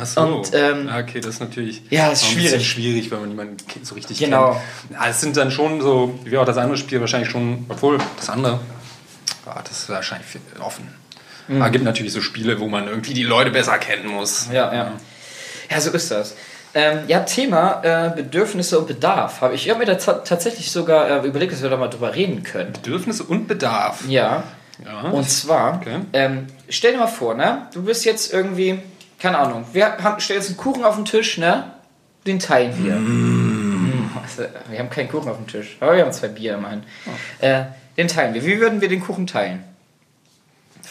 Ach so. Und, ähm, okay, das ist natürlich Ja, ist auch ein bisschen schwierig. schwierig, wenn man niemanden so richtig Genau. kennt. Ja, es sind dann schon so, wie auch das andere Spiel, wahrscheinlich schon, obwohl das andere, ja, das ist wahrscheinlich offen. Mhm. Aber gibt natürlich so Spiele, wo man irgendwie die Leute besser kennen muss. Ja, ja. Ja, so ist das. Ähm, ja, Thema äh, Bedürfnisse und Bedarf. Hab ich ich habe mir da ta- tatsächlich sogar äh, überlegt, dass wir da mal drüber reden können. Bedürfnisse und Bedarf. Ja. Ja. Und zwar, Okay. ähm, stell dir mal vor, ne? Du bist jetzt irgendwie, keine Ahnung, wir haben, stellen jetzt einen Kuchen auf den Tisch, ne? Den teilen wir. Mm, also, wir haben keinen Kuchen auf dem Tisch, aber wir haben zwei Bier immerhin. Oh. Äh, den teilen wir. Wie würden wir den Kuchen teilen?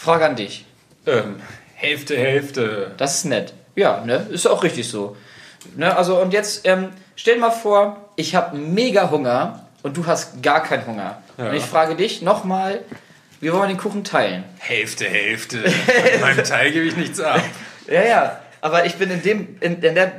Frage an dich. ähm, Hälfte, Hälfte. Das ist nett. Ja, ne? Ist auch richtig so. Ne? Also, und jetzt ähm, stell dir mal vor, ich habe mega Hunger und du hast gar keinen Hunger. Ja. Und ich frage dich nochmal, wie wollen wir den Kuchen teilen? Hälfte, Hälfte. Von meinem Teil gebe ich nichts ab. Ja, ja. Aber ich bin in dem, in, in der,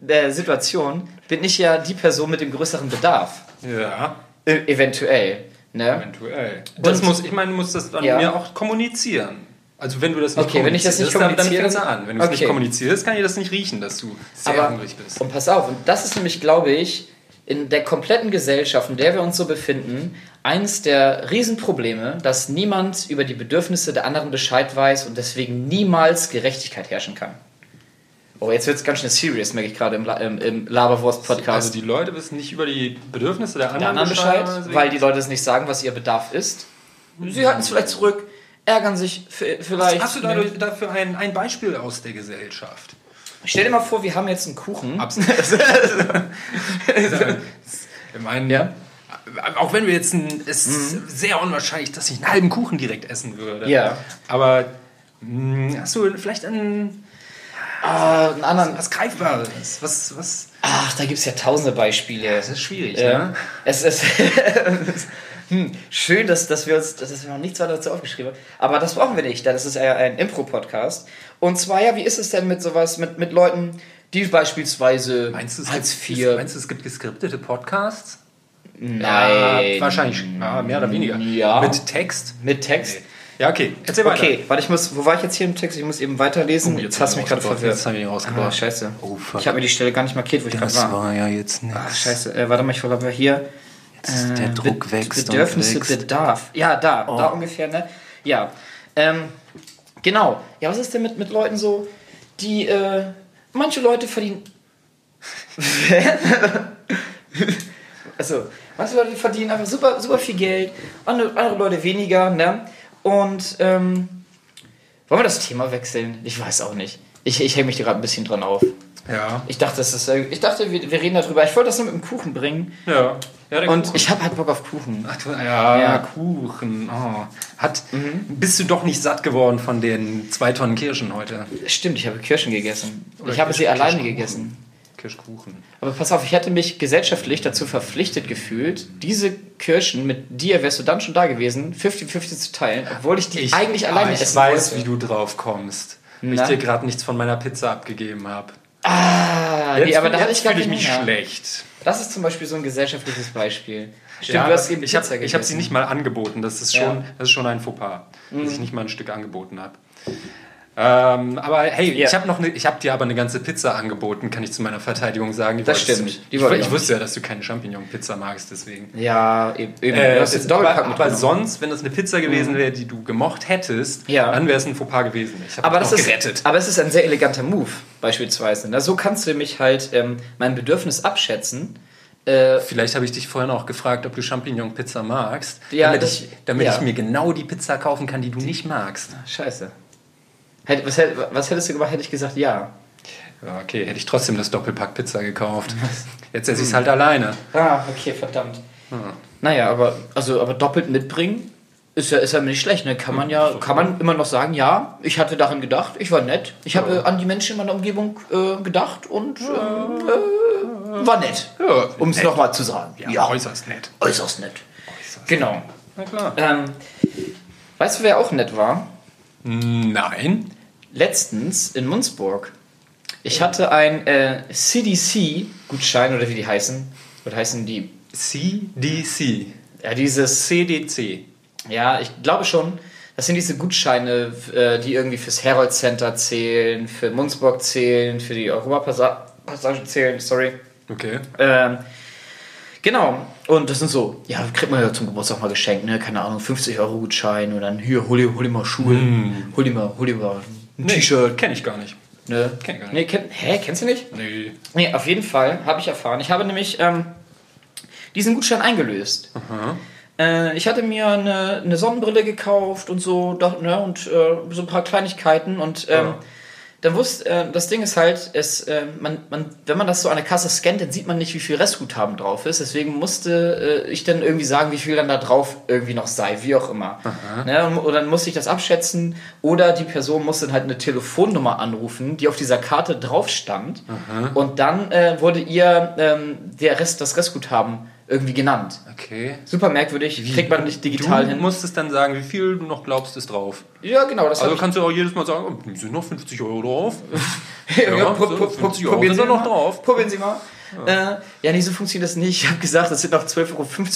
der Situation, bin ich ja die Person mit dem größeren Bedarf. Ja, E eventuell. Ne? eventuell. Das muss, ich meine, du musst das dann Ja. mir auch kommunizieren. Also wenn du das nicht Okay, wenn ich das nicht kommunizierst, dann, dann kommuniziere, fängt's an. Wenn du es okay. nicht kommunizierst, kann ich das nicht riechen, dass du sehr Aber, hungrig bist. und pass auf, und das ist nämlich, glaube ich, in der kompletten Gesellschaft, in der wir uns so befinden, eines der Riesenprobleme, dass niemand über die Bedürfnisse der anderen Bescheid weiß und deswegen niemals Gerechtigkeit herrschen kann. Oh, jetzt wird es ganz schön serious, merke ich gerade im, La im, im Laberwurst-Podcast. Also die Leute wissen nicht über die Bedürfnisse der der anderen, anderen Bescheid, deswegen- weil die Leute es nicht sagen, was ihr Bedarf ist. Sie halten es vielleicht zurück, ärgern sich vielleicht. Hast du da, dafür ein, ein Beispiel aus der Gesellschaft? Stell dir mal vor, wir haben jetzt einen Kuchen. Absolut. ich meine, Ja. auch wenn wir jetzt ein, es ist sehr unwahrscheinlich, dass ich einen halben Kuchen direkt essen würde. Ja. Aber mh, hast du vielleicht einen, Ah, einen anderen. Was Greifbares. Was, was. Ach, da gibt es ja tausende Beispiele. Das ist schwierig, Ja. ne? Es ist hm, schön, dass, dass wir uns, dass wir noch nichts weiter dazu aufgeschrieben haben. Aber das brauchen wir nicht, denn das ist ja ein Impro-Podcast. Und zwar, ja, wie ist es denn mit sowas, mit, mit Leuten, die beispielsweise Meinst du, es Hartz gibt, IV. meinst du, es gibt geskriptete Podcasts? Nein. Ja, wahrscheinlich. Ja, mehr oder weniger. Ja. Mit Text? Mit Text? Ja, okay. Erzähl weiter. Okay, warte, ich muss, wo war ich jetzt hier im Text? Ich muss eben weiterlesen. Oh, jetzt hast du mich gerade verwirrt. Jetzt habe ich ihn rausgebracht. Ah, scheiße. Oh, ich habe mir die Stelle gar nicht markiert, wo ich gerade Das war. war ja jetzt nichts. Ach, scheiße. Äh, warte mal, ich glaube hier. Jetzt der Äh, Druck Be- wächst Bedürfnisse, und wächst. Bedarf. Ja, da, da ungefähr, ne? Ja. Ähm, genau. Ja, was ist denn mit, mit Leuten so, die, äh, manche Leute verdienen. also, manche Leute verdienen einfach super, super viel Geld, andere, andere Leute weniger, ne? Und, ähm, wollen wir das Thema wechseln? Ich weiß auch nicht. Ich, ich hänge mich gerade ein bisschen dran auf. Ja. Ich dachte, das ist, äh, ich dachte wir, wir reden darüber. Ich wollte das nur mit dem Kuchen bringen. Ja. ja Und Kuchen. ich habe halt Bock auf Kuchen. Ach, du- ja, Ja. Kuchen. Oh. Hat, Mhm. Bist du doch nicht satt geworden von den zwei Tonnen Kirschen heute? Stimmt, ich habe Kirschen gegessen. Oder ich habe sie alleine gegessen. Kirschkuchen. Aber pass auf, ich hätte mich gesellschaftlich dazu verpflichtet gefühlt, diese Kirschen mit dir, wärst du dann schon da gewesen, 50-50 zu teilen, obwohl ich die eigentlich alleine ah, ich essen weiß, wollte. wie du drauf kommst. Weil ich dir gerade nichts von meiner Pizza abgegeben habe. Ah, nee, aber da hatte ich gar ich mich schlecht. Das ist zum Beispiel so ein gesellschaftliches Beispiel. Stimmt, Ja, du hast eben ich habe ich hab sie nicht mal angeboten. Das ist schon, Ja. Mhm. das ist schon ein Fauxpas, dass ich nicht mal ein Stück angeboten habe. Ähm, aber hey, Ja. ich habe noch ne, ich habe dir aber eine ganze Pizza angeboten, kann ich zu meiner Verteidigung sagen. Die Das stimmt. Die Ich, ich ich wusste ja, dass du keine Champignon-Pizza magst, deswegen. Ja, eben. Äh, jetzt aber, aber sonst, wenn das eine Pizza gewesen wäre, die du gemocht hättest, Ja. dann wäre es ein Fauxpas gewesen. Ich habe das, ist, gerettet. aber es ist ein sehr eleganter Move, beispielsweise. Na, so kannst du mich halt ähm, mein Bedürfnis abschätzen. Äh, Vielleicht habe ich dich vorhin auch gefragt, ob du Champignon-Pizza magst, Ja, damit, das- ich, damit ja. ich mir genau die Pizza kaufen kann, die du nicht magst. scheiße. Was, was hättest du gemacht, hätte ich gesagt, ja. Ja, okay, hätte ich trotzdem das Doppelpack Pizza gekauft. Jetzt esse ich es halt alleine. Ah, okay, verdammt. Naja, aber, also, aber doppelt mitbringen ist ja, ist ja nicht schlecht. Ne? Kann man ja, kann man immer noch sagen, ja, ich hatte daran gedacht, ich war nett. Ich habe äh, an die Menschen in meiner Umgebung äh, gedacht und äh, war nett. Ja, Um es nochmal zu sagen. Ja, äußerst nett. äußerst nett. Genau. Na klar. Ähm, weißt du, wer auch nett war? Nein. Letztens in Munzburg. Ich hatte ein äh, CDC-Gutschein, oder wie die heißen. Oder heißen die? CDC. Ja, dieses. CDC. Ja, ich glaube schon. Das sind diese Gutscheine, äh, die irgendwie fürs Herold Center zählen, für Munzburg zählen, für die Europapassage zählen, sorry. Okay. Ähm, genau. Und das sind so, ja, kriegt man ja zum Geburtstag mal geschenkt, ne? Keine Ahnung, 50 Euro Gutschein und dann hier, hol dir, hol dir mal Schuhe, hol dir mal, hol dir mal ein T-Shirt. Kenne ich gar nicht. Ne? Kenn ich gar nicht. Nee, kenn, hä, kennst du nicht? Nee. Nee, auf jeden Fall habe ich erfahren. Ich habe nämlich ähm, diesen Gutschein eingelöst. Äh, ich hatte mir eine, eine Sonnenbrille gekauft und so doch, ne, und äh, so ein paar Kleinigkeiten und ähm, Ja. Dann wusste, äh, das Ding ist halt, es, äh, man, man, wenn man das so an der Kasse scannt, dann sieht man nicht, wie viel Restguthaben drauf ist. Deswegen musste äh, ich dann irgendwie sagen, wie viel dann da drauf irgendwie noch sei, wie auch immer. Ne, und, dann musste ich das abschätzen oder die Person musste dann halt eine Telefonnummer anrufen, die auf dieser Karte drauf stand. Und dann äh, wurde ihr ähm, der Rest, das Restguthaben irgendwie genannt. Okay. Super merkwürdig, kriegt man nicht digital du hin. musstest dann sagen, wie viel du noch glaubst, ist drauf. Ja, genau, das Also kannst du auch jedes Mal sagen, oh, sind noch 50 Euro drauf. ja, ja, so, pu- 50 pu- Euro probieren sind noch mal. drauf. Probieren Sie mal. Ja, äh, ja nee, so funktioniert das nicht. Ich habe gesagt, es sind noch 12,50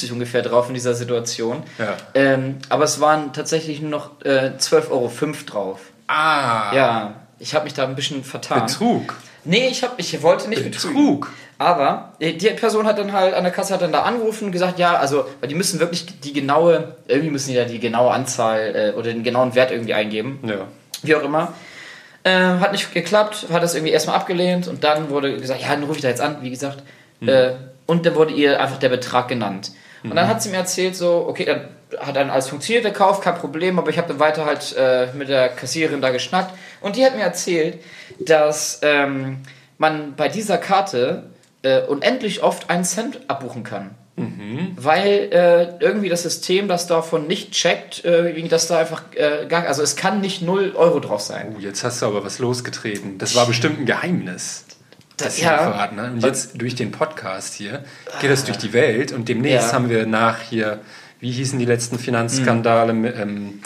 Euro ungefähr drauf in dieser Situation. Ja. Ähm, aber es waren tatsächlich nur noch äh, 12,05 Euro drauf. Ah. Ja, ich habe mich da ein bisschen vertan. Betrug. Nee, ich, hab, ich wollte nicht betrügen. Aber äh, die Person hat dann halt an der Kasse hat dann da angerufen und gesagt, ja, also, weil die müssen wirklich die genaue, irgendwie müssen die da die genaue Anzahl äh, oder den genauen Wert irgendwie eingeben. Ja. Wie auch immer. Ähm, hat nicht geklappt, hat das irgendwie erstmal abgelehnt und dann wurde gesagt, ja, dann rufe ich da jetzt an, wie gesagt. Äh, und dann wurde ihr einfach der Betrag genannt. Und dann hat sie mir erzählt, so, okay, dann hat dann alles funktioniert, der Kauf, kein Problem, aber ich habe dann weiter halt äh, mit der Kassiererin da geschnackt. Und die hat mir erzählt, dass ähm, man bei dieser Karte äh, unendlich oft einen Cent abbuchen kann. Weil äh, irgendwie das System das davon nicht checkt, äh, dass da einfach äh, gar, also es kann nicht 0 Euro drauf sein. Oh, jetzt hast du aber was losgetreten. Das war bestimmt ein Geheimnis. Das ja. verraten. Ne? Und jetzt durch den Podcast hier geht es durch die Welt und demnächst Ja. haben wir nach hier, wie hießen die letzten Finanzskandale mit, ähm,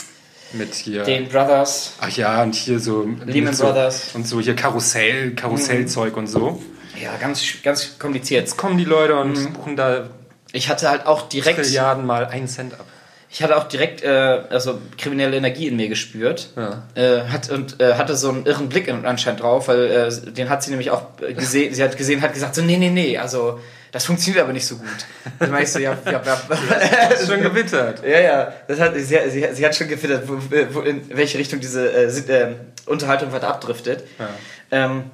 mit hier. Den Brothers, Ach ja, und hier so. Lehman so, Brothers. Und so hier Karussell, Karussellzeug und so. Ja, ganz, ganz kompliziert. Jetzt kommen die Leute und buchen da Ich hatte halt auch direkt, Trilliarden mal einen Cent ab. ich hatte auch direkt, äh, also kriminelle Energie in mir gespürt. Ja. Äh, hat, und äh, hatte so einen irren Blick in- anscheinend drauf, weil äh, den hat sie nämlich auch gesehen, sie hat gesehen, hat gesagt so, nee, nee, nee, also das funktioniert aber nicht so gut. Dann ich so, ja, ja, ja. Hast schon gewittert. Ja, ja, das hat, sie, sie, sie hat schon gefittert, wo, wo, in welche Richtung diese äh, äh, Unterhaltung weiter abdriftet. Ähm,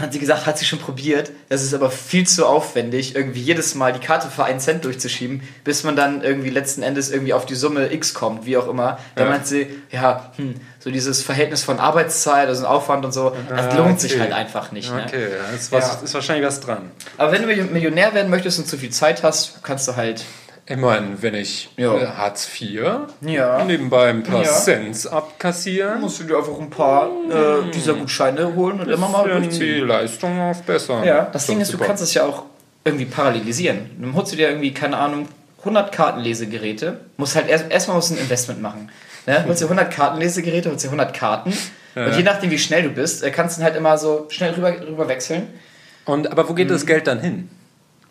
hat sie gesagt, hat sie schon probiert. Das ist aber viel zu aufwendig, irgendwie jedes Mal die Karte für einen Cent durchzuschieben, bis man dann irgendwie letzten Endes irgendwie auf die Summe X kommt, wie auch immer. Da Ja. meint sie, ja, hm, so dieses Verhältnis von Arbeitszeit, also Aufwand und so, das Ah, lohnt sich okay. halt einfach nicht. Ne? Okay, ja, ist, was, Ja. ist wahrscheinlich was dran. Aber wenn du Millionär werden möchtest und zu viel Zeit hast, kannst du halt Ich meine, wenn ich Ja. äh, Hartz IV Ja. nebenbei ein paar Ja. Cents abkassieren, musst du dir einfach ein paar äh, dieser Gutscheine holen und immer mal dann die durchziehen. Leistung aufbessern. Ja, das Ding ist, du super. kannst es ja auch irgendwie parallelisieren. Dann holst du dir irgendwie, keine Ahnung, 100 Kartenlesegeräte, musst halt erst erstmal musst du ein Investment machen. Ne? Holst dir 100 Kartenlesegeräte, holst dir 100 Karten und je nachdem, wie schnell du bist, äh, kannst du halt immer so schnell rüber, rüber wechseln. Und, aber wo geht Mhm. das Geld dann hin?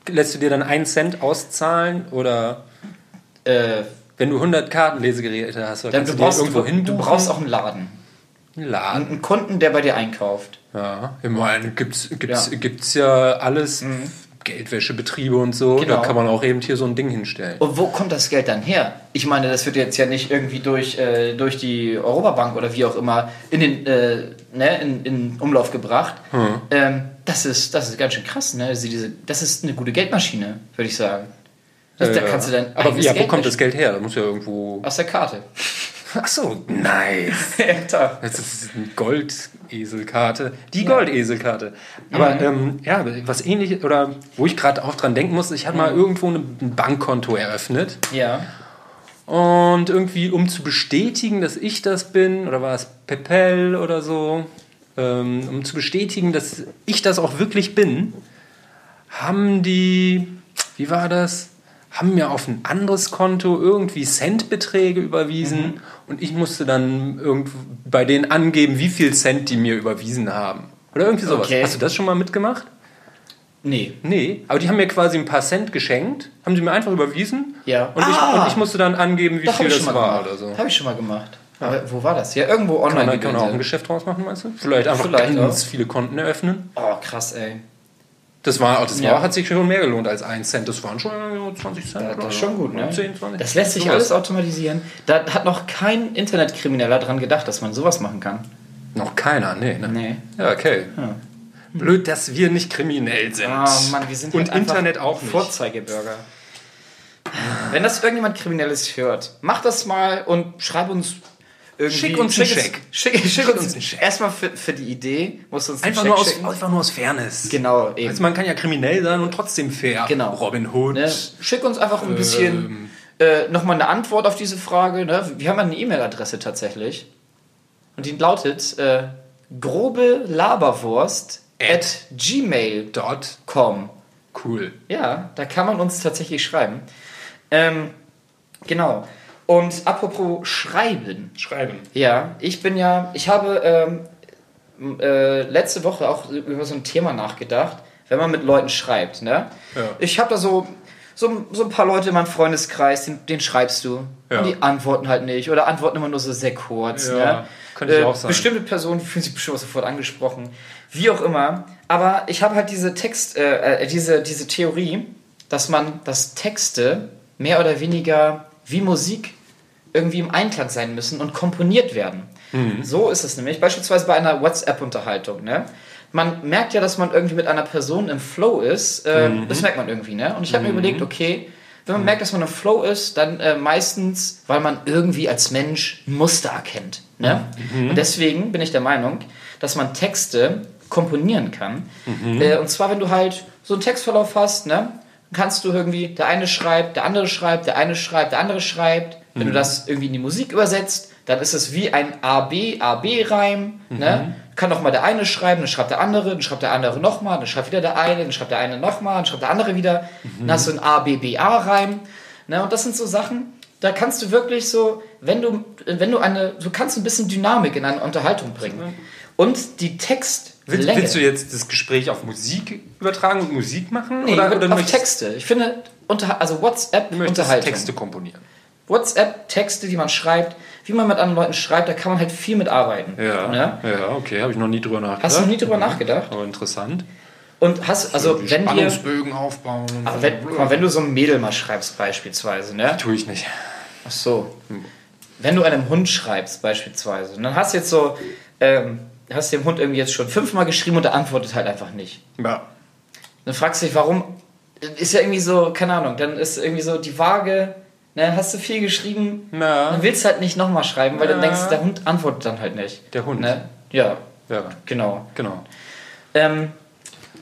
Lässt du dir dann einen Cent auszahlen oder Äh, wenn du 100 Kartenlesegeräte hast, dann kannst du, du, brauchst, irgendwo du, hinbuchen? du brauchst auch einen Laden. einen Laden. Einen Kunden, der bei dir einkauft. Ja, ich meine, gibt's, gibt's, Ja. Mhm. gibt's ja alles, Geldwäschebetriebe und so, Genau. da kann man auch eben hier so ein Ding hinstellen. Und wo kommt das Geld dann her? Ich meine, das wird jetzt ja nicht irgendwie durch, äh, durch die Europabank oder wie auch immer in den äh, ne, in, in Umlauf gebracht. Hm. Ähm, das, ist, das ist ganz schön krass. Ne? Also diese, das ist eine gute Geldmaschine, würde ich sagen. Das, da Äh, kannst du dann aber ja, wo kommt das. Geld her? Das muss ja irgendwo. Aus der Karte. Ach so, nice. ja, klar. Das ist eine Goldeselkarte. Die Goldeselkarte. Aber Mhm. ähm, ja, was ähnliches, oder wo ich gerade auch dran denken musste, ich hatte mal Mhm. irgendwo eine- ein Bankkonto eröffnet. Ja. Und irgendwie, um zu bestätigen, dass ich das bin, oder war es Pepel oder so, ähm, um zu bestätigen, dass ich das auch wirklich bin, haben die, wie war das? Haben mir auf ein anderes Konto irgendwie Centbeträge überwiesen und ich musste dann irgend bei denen angeben, wie viel Cent die mir überwiesen haben. Oder irgendwie sowas. Okay. Hast du das schon mal mitgemacht? Nee. Nee, aber die haben mir quasi ein paar Cent geschenkt, haben sie mir einfach überwiesen Ja. und, ich, Ah! und ich musste dann angeben, wie viel ich das war gemacht. oder so. Habe ich schon mal gemacht. Aber wo war das? Ja, irgendwo Kann online. man, kann man auch ein. Geschäft draus machen, meinst du? Vielleicht einfach Vielleicht ganz auch. viele Konten eröffnen. Oh, krass, ey. Das, war, das Ja. war, hat sich schon mehr gelohnt als 1 Cent. Das waren schon so 20 Cent. Ja, oder das ist schon gut, ne? 10, 20. Das lässt sich Sowas. alles automatisieren. Da hat noch kein Internetkrimineller dran gedacht, dass man sowas machen kann. Noch keiner, nee. Ne? Nee. Ja, okay. Blöd, dass wir nicht kriminell sind. Oh Mann, wir sind Und halt Internet auch nicht. Vorzeigebürger. Wenn das irgendjemand Kriminelles hört, mach das mal und schreib uns irgendwie. Schick uns einen Scheck. Schick, schick, uns einen Scheck. erstmal für, für die Idee. Musst du uns einen Einfach Scheck nur, aus, schicken. einfach nur aus Fairness. Genau, eben. Also man kann ja kriminell sein und trotzdem fair. Genau. Robin Hood. Ne? Schick uns einfach ein Ähm. bisschen äh, nochmal eine Antwort auf diese Frage. Ne? Wir haben eine E-Mail-Adresse tatsächlich. Und die lautet äh, grobe Laberwurst at gmail.com. Dot. Cool. Ja, da kann man uns tatsächlich schreiben. Ähm, genau. Und apropos Schreiben. Schreiben. Ja, ich bin ja, ich habe ähm, äh, letzte Woche auch über so ein Thema nachgedacht, wenn man mit Leuten schreibt. Ne? Ja. Ich habe da so, so, so ein paar Leute in meinem Freundeskreis, den, den schreibst du. Ja. Und die antworten halt nicht oder antworten immer nur so sehr kurz. Ja, ne? könnte ich auch sein. Bestimmte Personen fühlen sich bestimmt sofort angesprochen. Wie auch immer. Aber ich habe halt diese Text, äh, äh, diese, diese Theorie, dass man, dass Texte mehr oder weniger wie Musik irgendwie im Einklang sein müssen und komponiert werden. Mhm. So ist es nämlich. Beispielsweise bei einer WhatsApp-Unterhaltung. Ne? Man merkt ja, dass man irgendwie mit einer Person im Flow ist. Äh, Mhm. Das merkt man irgendwie. Ne? Und ich habe mir überlegt, okay, wenn man merkt, dass man im Flow ist, dann äh, meistens, weil man irgendwie als Mensch Muster erkennt. Ne? Mhm. Und deswegen bin ich der Meinung, dass man Texte komponieren kann. Mhm. Äh, und zwar, wenn du halt so einen Textverlauf hast, ne? kannst du irgendwie, der eine schreibt, der andere schreibt, der eine schreibt, der andere schreibt. Wenn Mhm. du das irgendwie in die Musik übersetzt, dann ist es wie ein AB, AB-Reim. Mhm. Ne? Kann doch mal der eine schreiben, dann schreibt der andere, dann schreibt der andere nochmal, dann schreibt wieder der eine, dann schreibt der eine nochmal, dann schreibt der andere wieder. Mhm. Dann hast du ein ABBA-Reim. Ne? Und das sind so Sachen, da kannst du wirklich so, wenn du, wenn du eine, du kannst ein bisschen Dynamik in eine Unterhaltung bringen. Und die Textlänge. Willst, willst du jetzt das Gespräch auf Musik übertragen und Musik machen? Nee, oder, oder auf möchtest- Texte. Ich finde, unter, also WhatsApp du möchtest Unterhaltung. Texte komponieren? WhatsApp Texte, die man schreibt, wie man mit anderen Leuten schreibt, da kann man halt viel mit arbeiten. Ja, Ne? ja okay, habe ich noch nie drüber nachgedacht. Hast du noch nie drüber nachgedacht? Aber interessant. Und hast, also wenn dir, Spannungsbögen aufbauen und aber wenn, guck mal, wenn du so ein Mädel mal schreibst beispielsweise, ne? Tue ich nicht. Ach so. Wenn du einem Hund schreibst beispielsweise, und dann hast du jetzt so, ähm, hast dem Hund irgendwie jetzt schon fünfmal geschrieben und er antwortet halt einfach nicht. Ja. Dann fragst du dich, warum? Ist ja irgendwie so, keine Ahnung, dann ist irgendwie so die Waage, ne, hast du viel geschrieben, Ja. dann willst du halt nicht nochmal schreiben, weil du Ja. denkst, der Hund antwortet dann halt nicht. Der Hund. Ne? Ja, Ja, genau. genau. Ähm,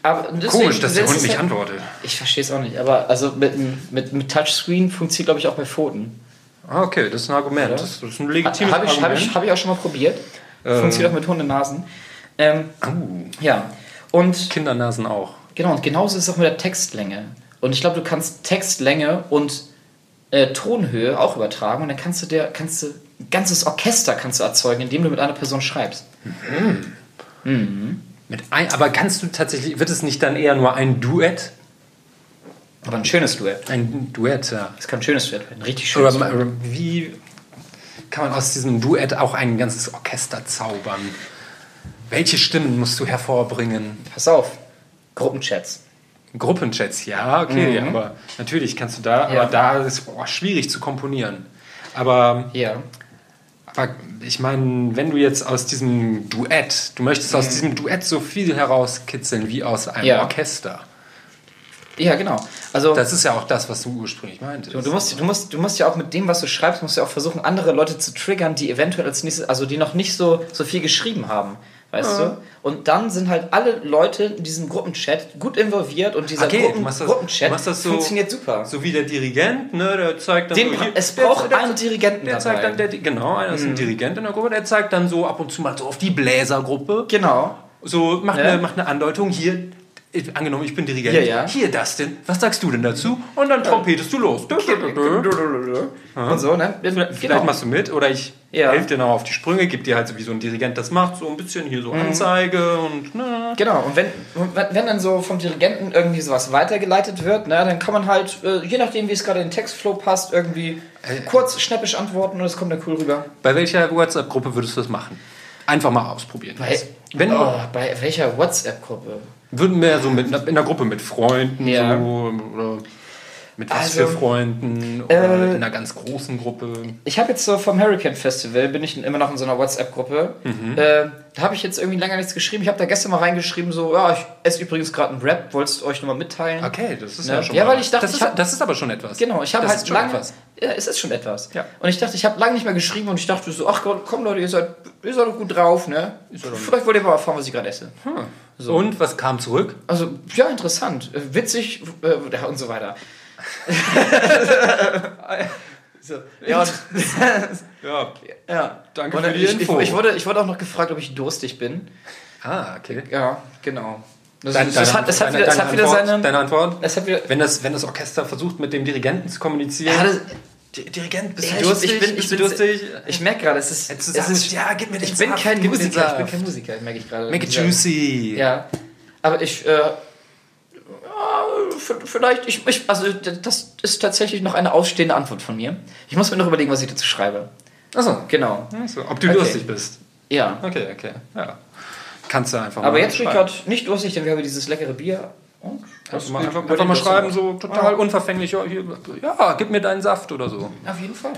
aber deswegen- Komisch, dass der Hund nicht halt- antwortet. Ich verstehe es auch nicht, aber also mit, mit, mit Touchscreen funktioniert, glaube ich, auch bei Pfoten. Ah, okay, das ist ein Argument. Oder? Das, ist ein Habe legitimes ich, hab Argument. ich, hab ich auch schon mal probiert. Funktioniert auch mit Hundenasen. Ähm, Uh, ja, und Kindernasen auch. Genau, und genauso ist es auch mit der Textlänge. Und ich glaube, du kannst Textlänge und äh, Tonhöhe auch übertragen und dann kannst du dir, kannst du ein ganzes Orchester kannst du erzeugen, indem du mit einer Person schreibst. Mit ein, aber kannst du tatsächlich, wird es nicht dann eher nur ein Duett? Aber ein schönes Duett. Ein Duett, ja. Das kann ein schönes Duett werden. ein Richtig Oder, schönes Duett. oder wie kann man aus diesem Duett auch ein ganzes Orchester zaubern? Welche Stimmen musst du hervorbringen? Pass auf. Gruppenchats. Gruppenchats, ja, okay, aber natürlich kannst du da, Ja. aber da ist es boah, schwierig zu komponieren. Aber, Ja. aber ich meine, wenn du jetzt aus diesem Duett, du möchtest aus diesem Duett so viel herauskitzeln wie aus einem Ja. Orchester. Ja, genau. Also Das ist ja auch das, was du ursprünglich meintest. du, du, musst, du, musst, du musst ja auch mit dem, was du schreibst, musst du ja auch versuchen, andere Leute zu triggern, die eventuell als nächstes, also die noch nicht so, so viel geschrieben haben. Weißt du? Und dann sind halt alle Leute in diesem Gruppenchat gut involviert und dieser Okay, Gruppen, das, Gruppenchat so, funktioniert super. So wie der Dirigent, ne, der zeigt dann Den, so, es braucht der, einen Dirigenten Der zeigt dabei. Mhm. dann, der, genau, einer ist ein Dirigent in der Gruppe, der zeigt dann so ab und zu mal so auf die Bläsergruppe. genau. So, macht, Ja. eine, macht eine Andeutung, hier, ich, angenommen, ich bin Dirigent, Ja, ja. hier, Dustin, was sagst du denn dazu? Und dann trompetest du los. Und so, ne? Vielleicht Genau. machst du mit oder ich Ja. helfe dir noch auf die Sprünge, gib dir halt so wie so ein Dirigent das macht, so ein bisschen hier so Mhm. Anzeige und ne. Genau, und wenn, wenn, dann so vom Dirigenten irgendwie sowas weitergeleitet wird, ne, dann kann man halt, äh, je nachdem, wie es gerade in den Textflow passt, irgendwie Äh, kurz, schnäppisch antworten und es kommt dann cool rüber. Bei welcher WhatsApp-Gruppe würdest du das machen? Einfach mal ausprobieren. Bei, Wenn oh, bei welcher WhatsApp-Gruppe? Würden wir so mit, in einer Gruppe mit Freunden Ja. so, oder mit was Also, für Freunden oder äh, in einer ganz großen Gruppe. Ich habe jetzt so vom Hurricane Festival, bin ich immer noch in so einer WhatsApp-Gruppe. Mhm. Äh, da habe ich jetzt irgendwie länger nichts geschrieben. Ich habe da gestern mal reingeschrieben, so, ja, ich esse übrigens gerade einen Rap, wolltest euch nochmal mitteilen. Okay, das ist Ne? ja schon Ja, weil ich dachte, das, ich ist, das ist aber schon etwas. Genau, ich habe halt lange. etwas. Ja, es ist schon etwas. Ja. Und ich dachte, ich habe lange nicht mehr geschrieben und ich dachte so, ach Gott, komm Leute, ihr seid, ihr seid doch gut drauf, ne? Vielleicht wollt ihr mal erfahren, was ich gerade esse. Hm. Und was kam zurück? Also, ja, interessant, äh, witzig äh, und so weiter. so, ja, und, Ja, ja. Danke und für die ich, Info. Ich, ich, wurde, ich wurde auch noch gefragt, ob ich durstig bin. ah, okay. Ja, genau. Das, Dein- das, deine hat, wieder, es deine hat wieder Antwort- seine. Deine Antwort? Hat wieder, Wenn das, wenn das Orchester versucht, mit dem Dirigenten zu kommunizieren. ja, Dirigent, bist Ja, du ich- durstig? ich bin- ich bin- durstig? ich merke gerade, es ist, es ist ja, gib mir den ich bin Saft, kein Musiker, ich bin kein Musiker, merke ich gerade. Make it juicy. Ja, aber ich, äh, vielleicht, ich, ich, also das ist tatsächlich noch eine ausstehende Antwort von mir. Ich muss mir noch überlegen, was ich dazu schreibe. Achso. Genau, Achso. Ob du Okay. durstig bist. ja. Okay, okay. Ja. Kannst du einfach Aber mal jetzt bin ich gerade nicht durstig, denn wir haben dieses leckere Bier. Und mal das- einfach, über einfach den mal schreiben, so total unverfänglich. Ja, hier, ja, gib mir deinen Saft oder so. Auf jeden Fall.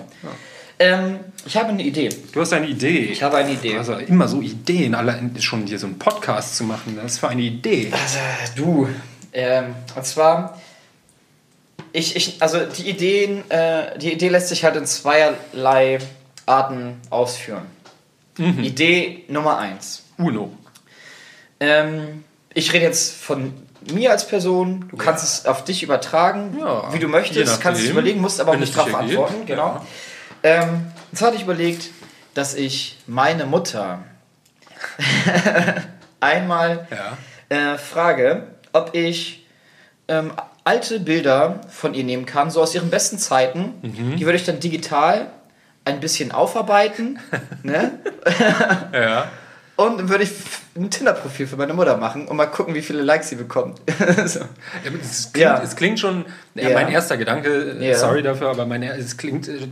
Ähm, ich habe eine Idee. Du hast eine Idee. Ich habe eine Idee. Also immer so Ideen, allein schon hier so einen Podcast zu machen. Das ist für eine Idee. Also, du. Ähm, und zwar, ich, ich, also die Ideen, äh, die Idee lässt sich halt in zweierlei Arten ausführen. Idee Nummer eins. Uno. Ähm, ich rede jetzt von mir als Person, du kannst es auf dich übertragen, Ja, wie du möchtest, kannst es überlegen, musst aber auch nicht ergibt. antworten. Genau. Ähm, und zwar hatte ich überlegt, dass ich meine Mutter einmal Ja. äh, frage, ob ich ähm, alte Bilder von ihr nehmen kann, so aus ihren besten Zeiten. Mhm. Die würde ich dann digital ein bisschen aufarbeiten. ne? Ja. Und dann würde ich ein Tinder-Profil für meine Mutter machen und mal gucken, wie viele Likes sie bekommt. so. Es klingt, Ja. es klingt schon, ja, Ja. mein erster Gedanke, äh, sorry dafür, aber mein, er- es klingt äh,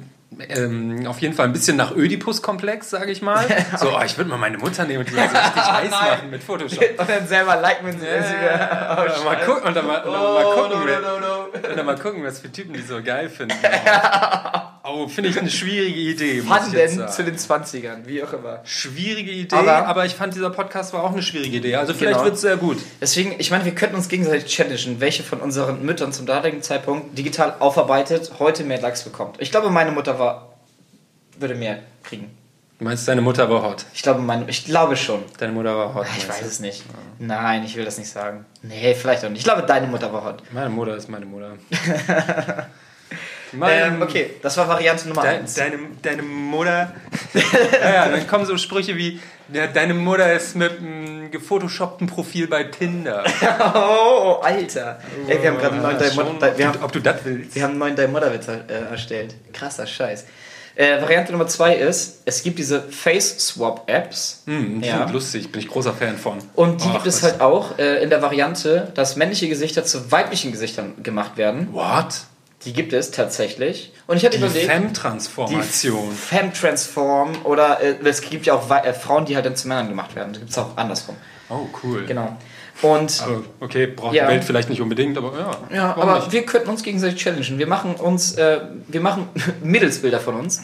ähm, auf jeden Fall ein bisschen nach Ödipus-Komplex, sage ich mal. So, oh, ich würde mal meine Mutter nehmen und die so richtig heiß machen mit Photoshop. Und dann selber liken, wenn sie Ja, und dann mal gucken, und dann mal, und dann mal Oh, gucken, no, wer- no, no, no. und dann mal gucken, was für Typen die so geil finden. Oh, finde ich eine schwierige Idee. Jetzt Fanden zu den 20ern, wie auch immer. Schwierige Idee, aber, Aber- ich fand, dieser Podcast war auch eine schwierige Idee. Also vielleicht Genau. wird es sehr gut. Deswegen, ich meine, wir könnten uns gegenseitig challengen, welche von unseren Müttern zum damaligen Zeitpunkt digital aufarbeitet heute mehr Likes bekommt. Ich glaube, meine Mutter war, würde mehr kriegen. Du meinst, deine Mutter war hot. Ich glaube, meine, ich glaube schon. Deine Mutter war hot. Ich weiß du? es nicht. Nein, ich will das nicht sagen. Nee, vielleicht auch nicht. Ich glaube, deine Mutter war hot. Meine Mutter ist meine Mutter. Ähm, okay, das war Variante Nummer Deine, 1. deine, deine Mutter. ja, ja, dann kommen so Sprüche wie: ja, Deine Mutter ist mit einem gefotoshoppten Profil bei Tinder. Oh, Alter. Ey, wir haben gerade einen neuen Ja, Deine Mutter. Wir ob, haben, du, ob du das willst. wir haben einen neuen Deine Mutter Witz äh, erstellt. Krasser Scheiß. Äh, Variante Nummer 2 ist, es gibt diese Face-Swap-Apps. Hm, Ja. ja. lustig, bin ich großer Fan von. Und die Ach, gibt es halt auch äh, in der Variante, dass männliche Gesichter zu weiblichen Gesichtern gemacht werden. What? Die gibt es tatsächlich. Und ich hatte Die überlegt, Femme-Transformation. Femme-Transform oder äh, es gibt ja auch äh, Frauen, die halt dann zu Männern gemacht werden. Das gibt es auch andersrum. Oh, cool. Genau. Und Also, okay, braucht Ja. die Welt vielleicht nicht unbedingt, aber ja. ja, aber nicht? wir könnten uns gegenseitig challengen. Wir machen uns, äh, wir machen Mittelsbilder von uns,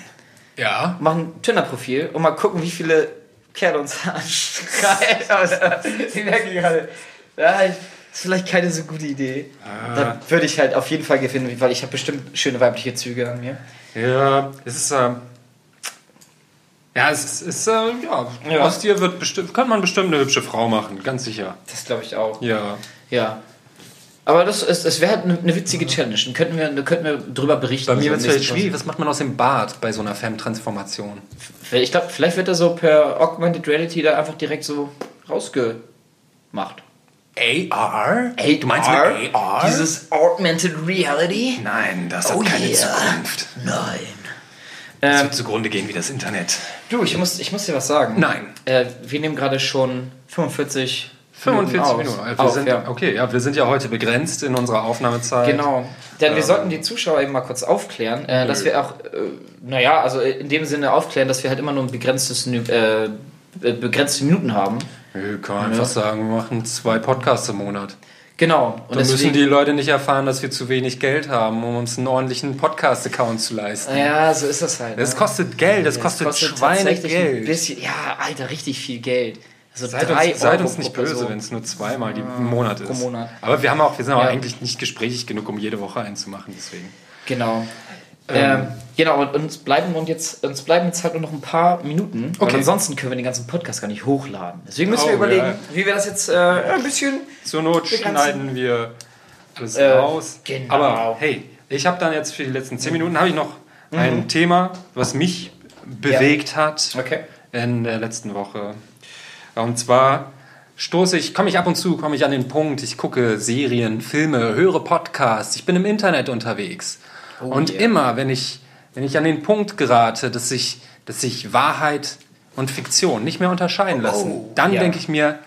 Ja. machen ein Tinder-Profil und mal gucken, wie viele Kerle uns anschreien. Die merken gerade, ja, ich- ist vielleicht keine so gute Idee. Ah. Da würde ich halt auf jeden Fall gewinnen, weil ich habe bestimmt schöne weibliche Züge an mir. Ja, es ist. Äh, ja, es ist. ist äh, ja, Ja. aus dir wird bestimmt, kann man bestimmt eine hübsche Frau machen, ganz sicher. Das glaube ich auch. Ja. Ja. Aber das, ist- das wäre halt eine, eine witzige Challenge. Dann könnten wir, dann könnten wir drüber berichten. Bei mir wird es vielleicht schwierig. Was macht man aus dem Bart bei so einer Femme-Transformation? Ich glaube, vielleicht wird er so per Augmented Reality da einfach direkt so rausgemacht. AR? Du meinst mit AR? Dieses Augmented Reality? Nein, das Oh hat keine yeah. Zukunft. Nein. Das Ähm, wird zugrunde gehen wie das Internet. du, ich muss, ich muss dir was sagen. Nein. Äh, wir nehmen gerade schon 45 45 auf. Minuten. Wir Auf, sind, ja. Okay, ja, wir sind ja heute begrenzt in unserer Aufnahmezeit. Genau. Denn wir Ähm. sollten die Zuschauer eben mal kurz aufklären, äh, dass wir auch, äh, naja, also in dem Sinne aufklären, dass wir halt immer nur ein begrenztes, äh, begrenzte Minuten haben. Wir können einfach sagen, wir machen zwei Podcasts im Monat. Genau. Und Dann müssen die Leute nicht erfahren, dass wir zu wenig Geld haben, um uns einen ordentlichen Podcast-Account zu leisten. Ja, so ist das halt. Das ne? kostet Geld, das, Das kostet, ein Schweinegeld. bisschen, ja, Alter, richtig viel Geld. Also Seid drei uns, seid uns nicht böse, wenn es nur zweimal die, im Monat ist. Monat. Aber wir haben auch, wir sind auch Ja. eigentlich nicht gesprächig genug, um jede Woche einen zu machen, deswegen. Genau. Ähm, genau, und uns bleiben, und jetzt, uns bleiben jetzt halt nur noch ein paar Minuten. Okay. Ansonsten können wir den ganzen Podcast gar nicht hochladen. Deswegen müssen Oh, wir überlegen, ja. wie wir das jetzt äh, ein bisschen. Zur Not schneiden wir alles Äh, raus. genau. Aber hey, ich habe dann jetzt für die letzten zehn Minuten habe ich noch ein Thema, was mich bewegt hat Okay. in der letzten Woche. Und zwar stoße ich, komme ich ab und zu, komme ich an den Punkt, ich gucke Serien, Filme, höre Podcasts, ich bin im Internet unterwegs. Und yeah. immer, wenn ich, wenn ich an den Punkt gerate, dass sich, dass sich Wahrheit und Fiktion nicht mehr unterscheiden lassen, Oh, dann ja. denke ich mir,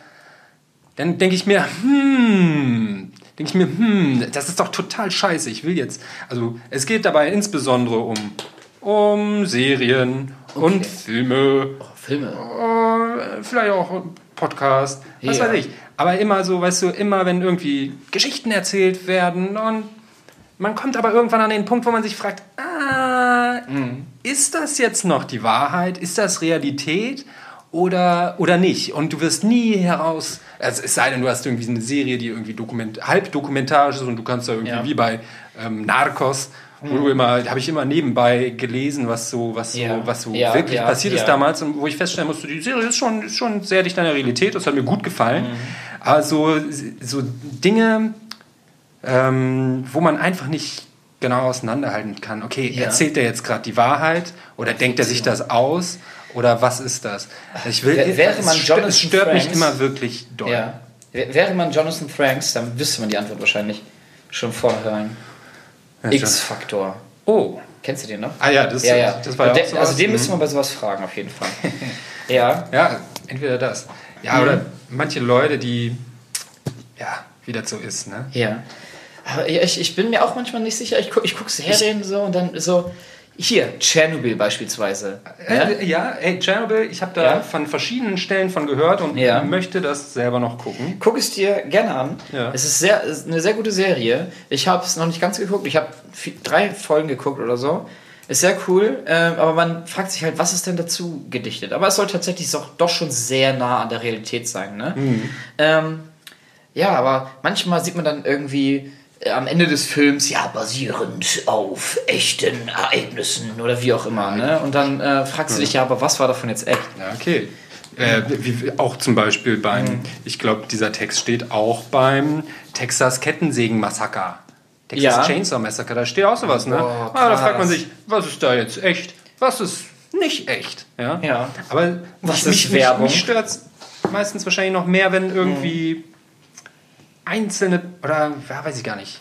dann denke ich mir, hm, denke ich mir, hm, das ist doch total scheiße. Ich will jetzt, also es geht dabei insbesondere um, um Serien und Filme, Oh, Filme. äh, vielleicht auch Podcast, was Ja. weiß ich. Aber immer so, weißt du, immer wenn irgendwie Geschichten erzählt werden und man kommt aber irgendwann an den Punkt, wo man sich fragt, ah, ist das jetzt noch die Wahrheit? Ist das Realität? Oder, oder nicht. Und du wirst nie heraus, also es sei denn, du hast irgendwie eine Serie, die irgendwie dokument, halb dokumentarisch ist und du kannst da irgendwie Ja. wie bei ähm, Narcos, wo du immer, habe ich immer nebenbei gelesen, was so, was so, Ja. was so Ja, wirklich ja, passiert ist damals und wo ich feststellen musste, die Serie ist schon, ist schon sehr dicht an der Realität, das hat mir gut gefallen. Also so Dinge, ähm, wo man einfach nicht genau auseinanderhalten kann. Okay, Ja. erzählt er jetzt gerade die Wahrheit oder denkt er sich das aus oder was ist das? Ich will, Wär- wäre man Jonathan es stört mich Franks- immer wirklich doll. Ja. Wäre man Jonathan Franks, dann wüsste man die Antwort wahrscheinlich schon vornherein. Ja, X-Faktor. Oh, Kennst du den noch? ah ja, das, ja, ja. das war ja auch also den müsste man bei sowas fragen, auf jeden Fall. ja. Ja, entweder das. Ja, Mhm. oder manche Leute, die, ja, wie das so ist, ne? Ja. Aber ich, ich bin mir auch manchmal nicht sicher. Ich, guck, ich gucke Serien so und dann so. Hier, Tschernobyl beispielsweise. Ja? Äh, ja, ey, Chernobyl, ich habe da Ja. von verschiedenen Stellen von gehört und Ja. möchte das selber noch gucken. Guck es dir gerne an. Ja. Es ist sehr, ist eine sehr gute Serie. Ich habe es noch nicht ganz geguckt. Ich habe drei Folgen geguckt oder so. Ist sehr cool, ähm, aber man fragt sich halt, was ist denn dazu gedichtet? Aber es soll tatsächlich doch, doch schon sehr nah an der Realität sein. Ne? Ähm, ja, aber manchmal sieht man dann irgendwie äh, am Ende des Films, ja, basierend auf echten Ereignissen oder wie auch immer. Ne? Und dann äh, fragst du dich ja, aber was war davon jetzt echt? Ja, okay. Äh, wie, auch zum Beispiel beim, Mhm. ich glaube, dieser Text steht auch beim Texas Kettensägen-Massaker. Texas Ja. Chainsaw Massacre, da steht auch sowas, ne? Boah, ah, da fragt man sich, was ist da jetzt echt? Was ist nicht echt? Ja. Ja. Aber Was mich, ist mich, Werbung? Mich, mich stört meistens wahrscheinlich noch mehr, wenn irgendwie einzelne, oder ja, weiß ich gar nicht.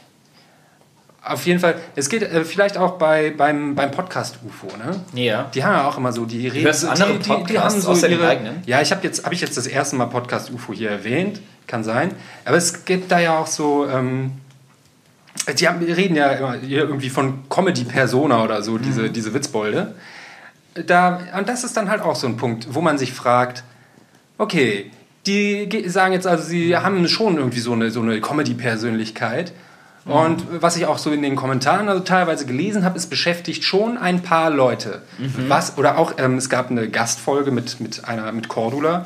Auf jeden Fall, es geht äh, vielleicht auch bei, beim, beim Podcast UFO, ne? Ja. Die haben ja auch immer so, die reden hörst andere die, die, die Podcasts haben so den ihre, eigenen? Ja, ich habe jetzt, habe ich jetzt das erste Mal Podcast UFO hier erwähnt, kann sein. Aber es gibt da ja auch so, ähm, die, haben, die reden ja immer irgendwie von Comedy-Persona oder so, diese, Mhm. diese Witzbolde. Da, und das ist dann halt auch so ein Punkt, wo man sich fragt, okay, die ge- sagen jetzt also, sie haben schon irgendwie so eine, so eine Comedy-Persönlichkeit. Und was ich auch so in den Kommentaren also teilweise gelesen habe, es beschäftigt schon ein paar Leute. Was, oder auch, ähm, es gab eine Gastfolge mit, mit einer, mit Cordula.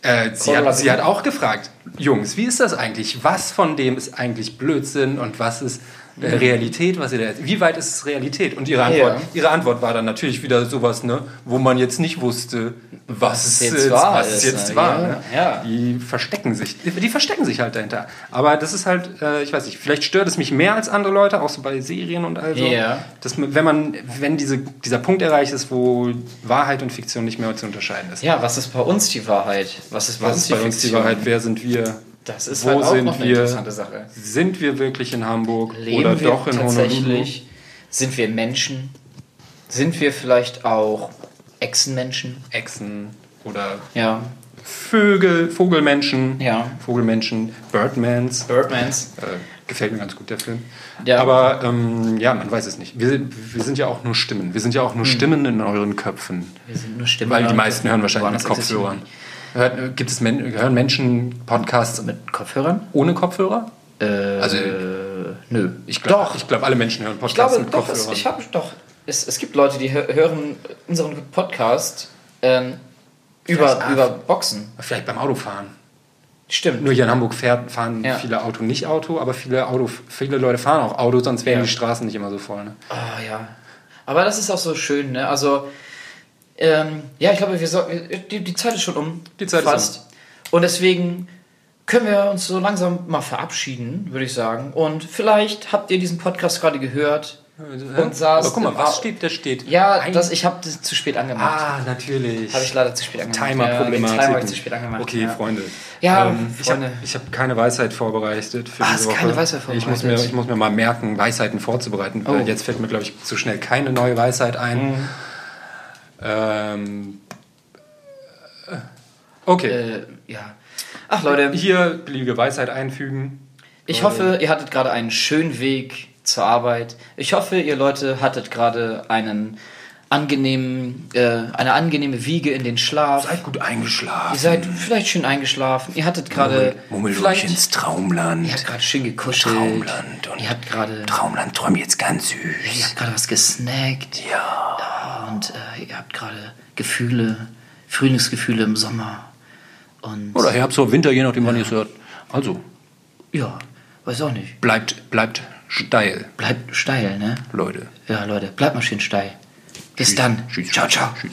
Äh, sie, Cordula hat, sie hat auch gefragt, Jungs, wie ist das eigentlich? Was von dem ist eigentlich Blödsinn und was ist äh, Realität? Was ihr da, wie weit ist es Realität? Und ihre Antwort, Ja. ihre Antwort war dann natürlich wieder sowas, ne, wo man jetzt nicht wusste, was es jetzt jetzt, wahr was es ist, jetzt ne? war. Ne? ja. Die verstecken sich, die verstecken sich halt dahinter. Aber das ist halt, äh, ich weiß nicht, vielleicht stört es mich mehr als andere Leute, auch so bei Serien und also. Ja. Dass, wenn man, wenn diese, dieser Punkt erreicht ist, wo Wahrheit und Fiktion nicht mehr zu unterscheiden ist. Ja, was ist bei uns die Wahrheit? Was ist bei Was uns ist die bei uns die Fiktion? Wahrheit? Wer sind wir? Das ist Wo halt auch sind noch eine wir? interessante Sache. Sind wir wirklich in Hamburg Leben oder wir doch in Honolulu? Sind wir Menschen? Sind wir vielleicht auch Echsenmenschen? Echsen oder Ja. Vögel, Vogelmenschen, Ja. Vogelmenschen, Birdmans. Birdmans. Äh, gefällt mir ganz gut, der Film. Ja. Aber ähm, ja, man weiß es nicht. Wir, wir sind ja auch nur Stimmen. Wir sind ja auch Hm. nur Stimmen in euren Köpfen. Wir sind nur Stimmen. Weil die meisten hören wahrscheinlich mit Kopfhörern. Hört, gibt es Men hören Menschen Podcasts. Mit Kopfhörern? ohne Kopfhörer? Äh, Also- nö. Ich glaube, glaub, alle Menschen hören Podcasts glaube, mit doch, es, Kopfhörern. ich habe doch. Es, es gibt Leute, die hö- hören unseren Podcast ähm, über, Vielleicht- über Boxen. Vielleicht beim Autofahren. Stimmt. Nur hier in Hamburg fährt, fahren Ja. viele Auto nicht Auto, aber viele, Auto, viele Leute fahren auch Auto, sonst wären Ja. die Straßen nicht immer so voll. Ne? Ah ja. Aber das ist auch so schön, ne? Also, ähm, ja, ich glaube, wir so, die, die Zeit ist schon um. Die Zeit ist fast. Und deswegen können wir uns so langsam mal verabschieden, würde ich sagen. Und vielleicht habt ihr diesen Podcast gerade gehört und saß. aber guck mal, was steht, da steht. Ja, Ein- das, ich habe das zu spät angemacht. Ah, natürlich. Habe ich leider zu spät angemacht. Timer-Problematik. Ja, Timer habe zu spät angemacht. Okay, ja. Freunde. Ja, ähm, ich habe Freunde. ich hab keine Weisheit vorbereitet für Ah, diese Woche. keine Weisheit Ich muss, mir, vorbereitet? ich muss mir mal merken, Weisheiten vorzubereiten. Oh. Weil jetzt fällt mir, glaube ich, so schnell keine neue Weisheit ein. Mhm. Ähm, äh, okay. Äh, ja. Ach Leute, Hier beliebige Weisheit einfügen. Ich hoffe, ihr hattet gerade einen schönen Weg zur Arbeit. Ich hoffe, ihr Leute hattet gerade einen angenehmen, äh, eine angenehme Wiege in den Schlaf. Seid gut eingeschlafen. ihr seid vielleicht schön eingeschlafen. Ihr hattet gerade Mummel vielleicht ins Traumland. ihr habt gerade schön gekuschelt. Traumland. Und Ihr habt gerade Traumland träumt jetzt ganz ihr süß. habt gerade was gesnackt Ja. Und äh, ihr habt gerade Gefühle, Frühlingsgefühle im Sommer. Und Oder Herbst oder Winter, je nachdem, wann ihr es hört. Also, ja, weiß auch nicht. bleibt, bleibt steil, Bleibt steil, ne? Leute. Ja, Leute, bleibt mal schön steil. Bis dann. Tschüss. Ciao, ciao. Tschüss.